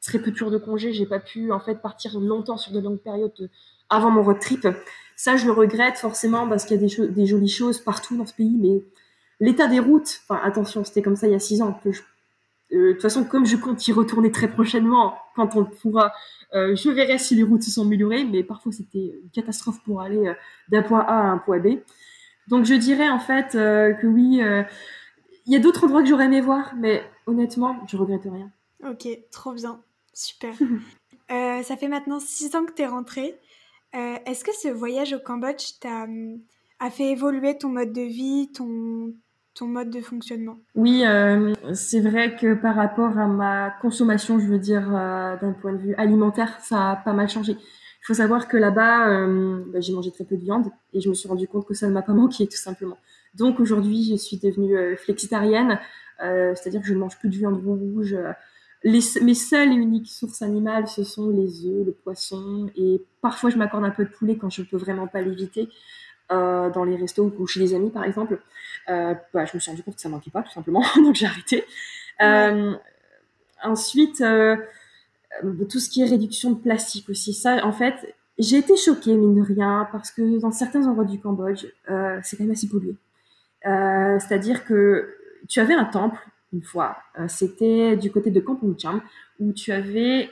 très peu de jours de congé, j'ai pas pu en fait partir longtemps sur de longues périodes avant mon road trip. Ça, je le regrette forcément parce qu'il y a des, jolies choses partout dans ce pays, mais l'état des routes. Enfin, attention, c'était comme ça il y a six ans. Euh, de toute façon, comme je compte y retourner très prochainement, quand on pourra euh, je verrai si les routes se sont améliorées, mais parfois c'était une catastrophe pour aller euh, d'un point A à un point B. Donc je dirais en fait euh, que oui, il y a d'autres endroits que j'aurais aimé voir, mais honnêtement, je regrette rien. Ok, trop bien, super. ça fait maintenant six ans que tu es rentrée. Est-ce que ce voyage au Cambodge t'a a fait évoluer ton mode de vie, ton, mode de fonctionnement Oui, euh, c'est vrai que par rapport à ma consommation, je veux dire euh, d'un point de vue alimentaire, ça a pas mal changé. Il faut savoir que là-bas, euh, bah, j'ai mangé très peu de viande et je me suis rendu compte que ça ne m'a pas manqué tout simplement. Donc aujourd'hui, je suis devenue flexitarienne, c'est-à-dire que je ne mange plus de viande rouge. Les, mes seules et uniques sources animales, ce sont les œufs, le poisson, et parfois je m'accorde un peu de poulet quand je ne peux vraiment pas l'éviter. Euh, dans les restos ou chez les amis par exemple, euh, bah, je me suis rendu compte que ça manquait pas tout simplement, donc j'ai arrêté. Euh, ensuite, tout ce qui est réduction de plastique aussi, ça en fait, j'ai été choquée mine de rien parce que dans certains endroits du Cambodge, c'est quand même assez pollué. C'est-à-dire que tu avais un temple une fois, c'était du côté de Kampong Cham, où tu avais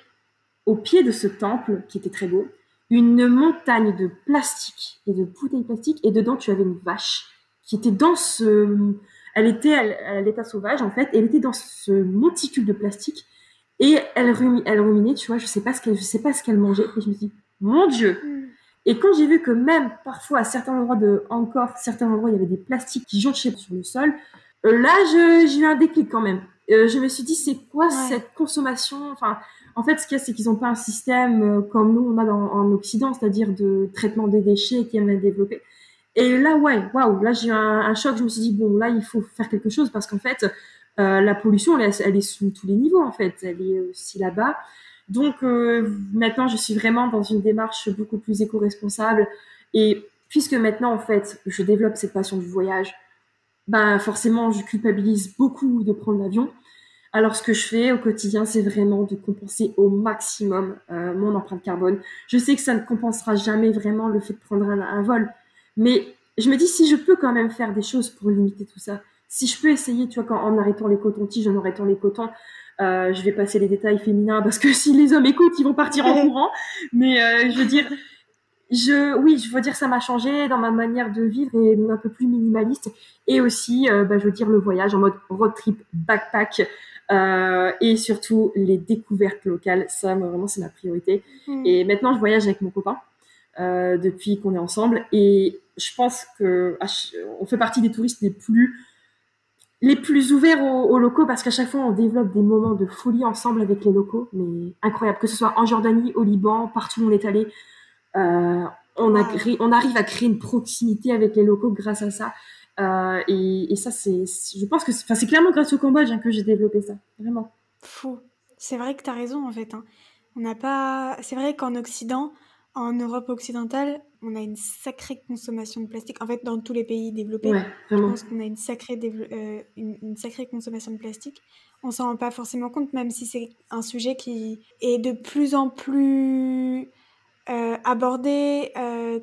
au pied de ce temple qui était très beau, une montagne de plastique et de bouteilles plastiques et dedans tu avais une vache qui était dans ce elle était à l'état sauvage en fait. Elle était dans ce monticule de plastique et elle, elle ruminait tu vois je sais pas ce qu'elle je sais pas ce qu'elle mangeait. Et je me dis mon dieu! Mm. et quand j'ai vu que même parfois à certains endroits de encore certains endroits il y avait des plastiques qui jonchaient sur le sol euh, là j'ai eu un déclic quand même. Euh, je me suis dit c'est quoi cette consommation? Enfin en fait, ce qu'il y a, c'est qu'ils n'ont pas un système euh, comme nous, on a dans, en Occident, c'est-à-dire de traitement des déchets qui aiment développer. Et là, ouais, waouh, là, j'ai eu un, choc. Je me suis dit, bon, là, il faut faire quelque chose parce qu'en fait, euh, la pollution, elle, elle, est sous tous les niveaux, en fait. Elle est aussi là-bas. Donc, euh, maintenant, je suis vraiment dans une démarche beaucoup plus éco-responsable. Et puisque maintenant, en fait, je développe cette passion du voyage, ben, forcément, je culpabilise beaucoup de prendre l'avion. Alors, ce que je fais au quotidien, c'est vraiment de compenser au maximum euh, mon empreinte carbone. Je sais que ça ne compensera jamais vraiment le fait de prendre un, vol, mais je me dis si je peux quand même faire des choses pour limiter tout ça, si je peux essayer, tu vois, quand, en arrêtant les cotons-tiges, en arrêtant les cotons, euh, je vais passer les détails féminins parce que si les hommes écoutent, ils vont partir en courant. Mais euh, je veux dire, je, oui, je veux dire, ça m'a changé dans ma manière de vivre et un peu plus minimaliste. Et aussi, bah, je veux dire, le voyage en mode road trip backpack. Euh, et surtout les découvertes locales. Ça, vraiment, c'est ma priorité. Hmm. Et maintenant, je voyage avec mon copain euh, depuis qu'on est ensemble. Et je pense que on fait partie des touristes les plus les plus ouverts aux, locaux parce qu'à chaque fois on développe des moments de folie ensemble avec les locaux, mais incroyable que ce soit en Jordanie, au Liban, partout où on est allé, euh, on, a on arrive à créer une proximité avec les locaux grâce à ça. Euh, et, et, ça, c'est, je pense que c'est clairement grâce au Cambodge hein, que j'ai développé ça, vraiment. Fou. C'est vrai que tu as raison en fait. Hein. On n'a pas. C'est vrai qu'en Occident, en Europe occidentale, on a une sacrée consommation de plastique. En fait, dans tous les pays développés, je pense qu'on a une sacrée, euh, une, sacrée consommation de plastique. On s'en rend pas forcément compte, même si c'est un sujet qui est de plus en plus euh, abordé,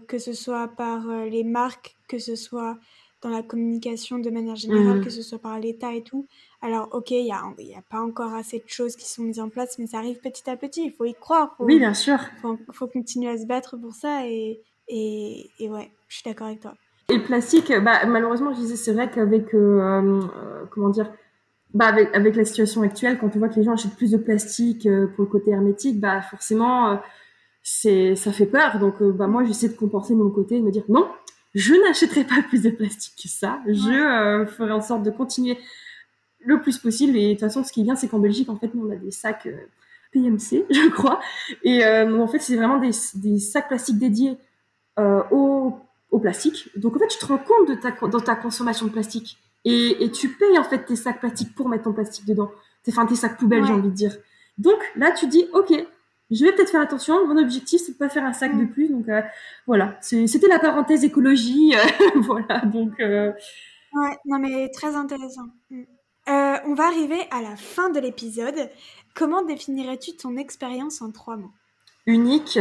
que ce soit par les marques, que ce soit dans la communication de manière générale, mmh. que ce soit par l'État et tout. Alors, ok, il n'y a, y a pas encore assez de choses qui sont mises en place, mais ça arrive petit à petit, il faut y croire. oui, bien sûr. Il faut, continuer à se battre pour ça, et, et, et ouais, je suis d'accord avec toi. Et le plastique, bah, malheureusement, je disais, c'est vrai qu'avec, euh, euh, comment dire, bah, avec, avec, la situation actuelle, quand on voit que les gens achètent plus de plastique euh, pour le côté hermétique, bah, forcément, c'est, ça fait peur. Donc, bah, moi, j'essaie de compenser de mon côté, de me dire, non, je n'achèterai pas plus de plastique que ça. Je euh, ferai en sorte de continuer le plus possible. Et de toute façon, ce qui est bien, c'est qu'en Belgique, en fait, nous, on a des sacs euh, PMC, je crois. Et euh, en fait, c'est vraiment des, des, sacs plastiques dédiés au, au, plastique. Donc, en fait, tu te rends compte de ta, dans ta consommation de plastique. Et, et, tu payes, en fait, tes sacs plastiques pour mettre ton plastique dedans. Enfin, tes sacs poubelles, j'ai envie de dire. Donc, là, tu dis, OK, je vais peut-être faire attention. Mon objectif, c'est de pas faire un sac de plus. Donc euh, voilà, c'était la parenthèse écologie. Euh, voilà, donc. Euh, ouais, non mais très intéressant. Mm. on va arriver à la fin de l'épisode. Comment définirais-tu ton expérience en trois mots? Unique,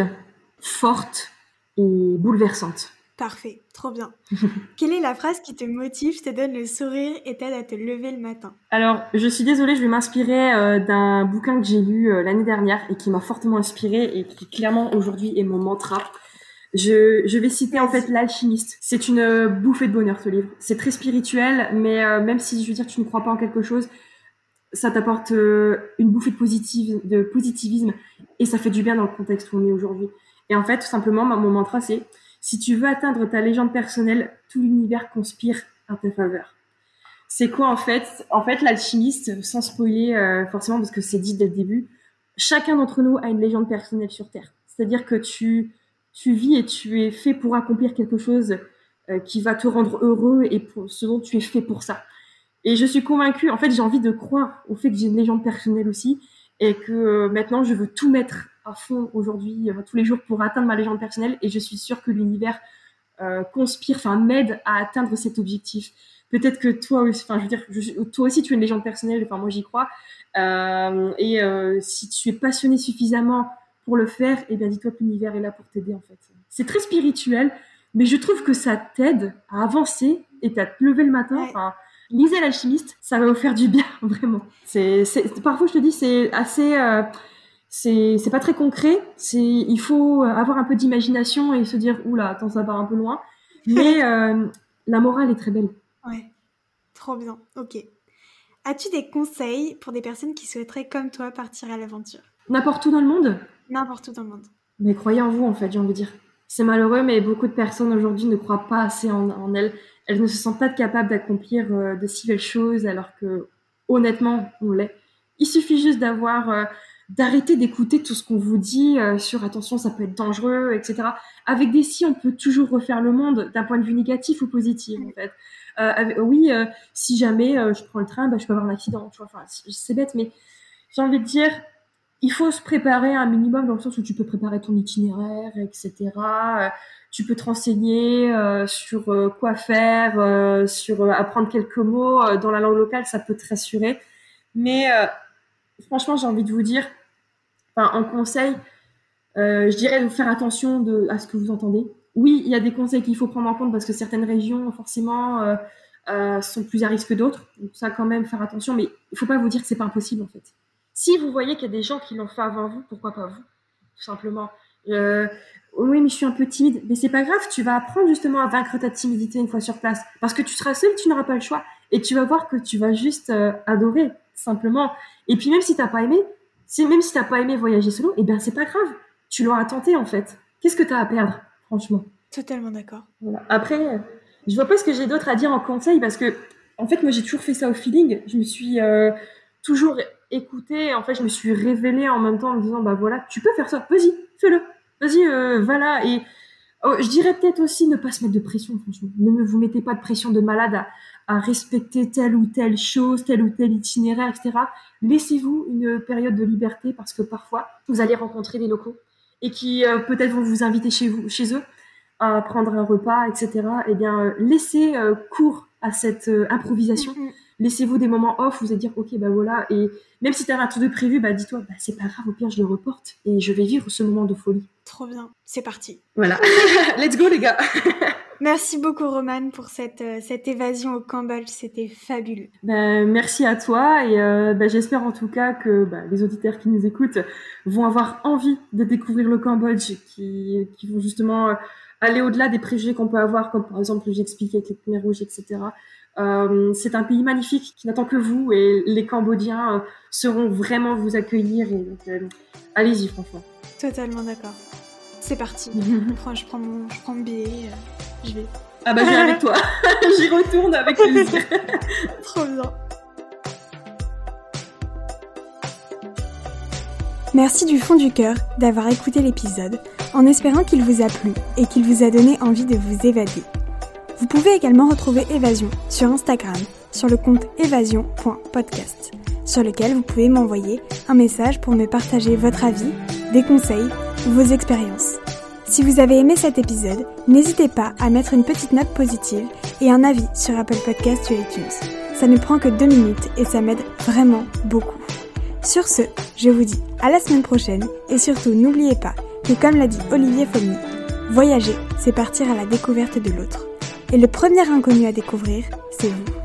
forte et bouleversante. Parfait, trop bien. Quelle est la phrase qui te motive, te donne le sourire et t'aide à te lever le matin? Alors, je suis désolée, je vais m'inspirer euh, d'un bouquin que j'ai lu euh, l'année dernière et qui m'a fortement inspiré et qui clairement aujourd'hui est mon mantra. Je, je vais citer en fait l'alchimiste. C'est une euh, bouffée de bonheur ce livre. C'est très spirituel, mais même si je veux dire tu ne crois pas en quelque chose, ça t'apporte une bouffée de, positive, de positivisme et ça fait du bien dans le contexte où on est aujourd'hui. Et en fait, tout simplement, mon mantra c'est si tu veux atteindre ta légende personnelle, tout l'univers conspire à ta faveur. C'est quoi en fait? En fait, l'alchimiste, sans spoiler euh, forcément parce que c'est dit dès le début, chacun d'entre nous a une légende personnelle sur Terre. C'est-à-dire que tu, tu vis et tu es fait pour accomplir quelque chose euh, qui va te rendre heureux et pour ce dont tu es fait pour ça. Et je suis convaincue, en fait, j'ai envie de croire au fait que j'ai une légende personnelle aussi et que euh, maintenant je veux tout mettre à fond aujourd'hui, euh, tous les jours pour atteindre ma légende personnelle et je suis sûre que l'univers euh, conspire, enfin m'aide à atteindre cet objectif. Peut-être que toi aussi, enfin je veux dire, toi aussi tu es une légende personnelle, enfin moi j'y crois. Euh, et si tu es passionné suffisamment pour le faire, et eh bien dis-toi que l'univers est là pour t'aider en fait. C'est très spirituel, mais je trouve que ça t'aide à avancer et à te lever le matin. Enfin, lisez l'alchimiste, ça va vous faire du bien vraiment. C'est, parfois je te dis c'est assez c'est c'est pas très concret. C'est il faut avoir un peu d'imagination et se dire oula attends ça part un peu loin. Mais euh, la morale est très belle. Ouais, trop bien. Ok. As-tu des conseils pour des personnes qui souhaiteraient comme toi partir à l'aventure? N'importe où dans le monde? N'importe où dans le monde. Mais croyez en vous en fait, j'ai envie de dire. C'est malheureux, mais beaucoup de personnes aujourd'hui ne croient pas assez en, elles. Elles ne se sentent pas capables d'accomplir euh, de si belles choses, alors que honnêtement, on l'est. Il suffit juste d'avoir euh, d'arrêter d'écouter tout ce qu'on vous dit euh, sur attention, ça peut être dangereux, etc. Avec des si, on peut toujours refaire le monde d'un point de vue négatif ou positif, en fait. Euh, oui, euh, si jamais je prends le train, bah, je peux avoir un accident. C'est bête, mais j'ai envie de dire, il faut se préparer un minimum dans le sens où tu peux préparer ton itinéraire, etc. tu peux te renseigner sur quoi faire, sur apprendre quelques mots dans la langue locale, ça peut te rassurer. Mais franchement, j'ai envie de vous dire, enfin, en conseil, euh, je dirais de faire attention à ce que vous entendez. Oui, il y a des conseils qu'il faut prendre en compte parce que certaines régions, forcément, euh, euh, sont plus à risque que d'autres. Donc ça, quand même, faire attention. Mais il faut pas vous dire que c'est pas impossible, en fait. Si vous voyez qu'il y a des gens qui l'ont fait avant vous, pourquoi pas vous Tout simplement. oui, mais je suis un peu timide. Mais c'est pas grave, tu vas apprendre justement à vaincre ta timidité une fois sur place. Parce que tu seras seul, tu n'auras pas le choix. Et tu vas voir que tu vas juste adorer, simplement. Et puis même si t'as pas aimé, si, même si t'as pas aimé voyager solo, eh bien c'est pas grave. Tu l'auras tenté en fait. Qu'est-ce que tu as à perdre, franchement? Totalement d'accord. Après, je vois pas ce que j'ai d'autre à dire en conseil parce que, en fait, moi j'ai toujours fait ça au feeling. Je me suis euh, toujours écoutée. En fait, je me suis révélée en même temps en me disant, bah voilà, tu peux faire ça. Vas-y, fais-le. Vas-y, euh, voilà. Et oh, je dirais peut-être aussi ne pas se mettre de pression, franchement. Ne vous mettez pas de pression de malade à, à respecter telle ou telle chose, tel ou tel itinéraire, etc. Laissez-vous une période de liberté parce que parfois, vous allez rencontrer des locaux et qui euh, peut-être vont vous inviter chez, vous, chez eux à prendre un repas, etc. Eh bien, euh, laissez euh, cours à cette improvisation. Mm-hmm. Laissez-vous des moments off où vous allez dire, ok, bah voilà, et même si tu as un truc de prévu, bah dis-toi, bah, c'est pas grave, au pire, je le reporte et je vais vivre ce moment de folie. Trop bien, c'est parti. Voilà, let's go les gars Merci beaucoup Romane pour cette, euh, cette évasion au Cambodge, c'était fabuleux. Ben, merci à toi et euh, ben, j'espère en tout cas que ben, les auditeurs qui nous écoutent vont avoir envie de découvrir le Cambodge, qui, qui vont justement euh, aller au-delà des préjugés qu'on peut avoir, comme par exemple j'explique avec les premiers rouges, etc. Euh, c'est un pays magnifique qui n'attend que vous et les Cambodgiens seront vraiment vous accueillir et allez-y franchement. Totalement d'accord. C'est parti. je, prends mon, je prends mon billet. Je vais. Ah bah je viens avec toi. J'y retourne avec plaisir. Trop bien. Merci du fond du cœur d'avoir écouté l'épisode, en espérant qu'il vous a plu et qu'il vous a donné envie de vous évader. Vous pouvez également retrouver Évasion sur Instagram, sur le compte évasion.podcast, sur lequel vous pouvez m'envoyer un message pour me partager votre avis, des conseils ou vos expériences. Si vous avez aimé cet épisode, n'hésitez pas à mettre une petite note positive et un avis sur Apple Podcast ou iTunes. Ça ne prend que deux minutes et ça m'aide vraiment beaucoup. Sur ce, je vous dis à la semaine prochaine et surtout n'oubliez pas que comme l'a dit Olivier Folmy, voyager, c'est partir à la découverte de l'autre. Et le premier inconnu à découvrir, c'est vous.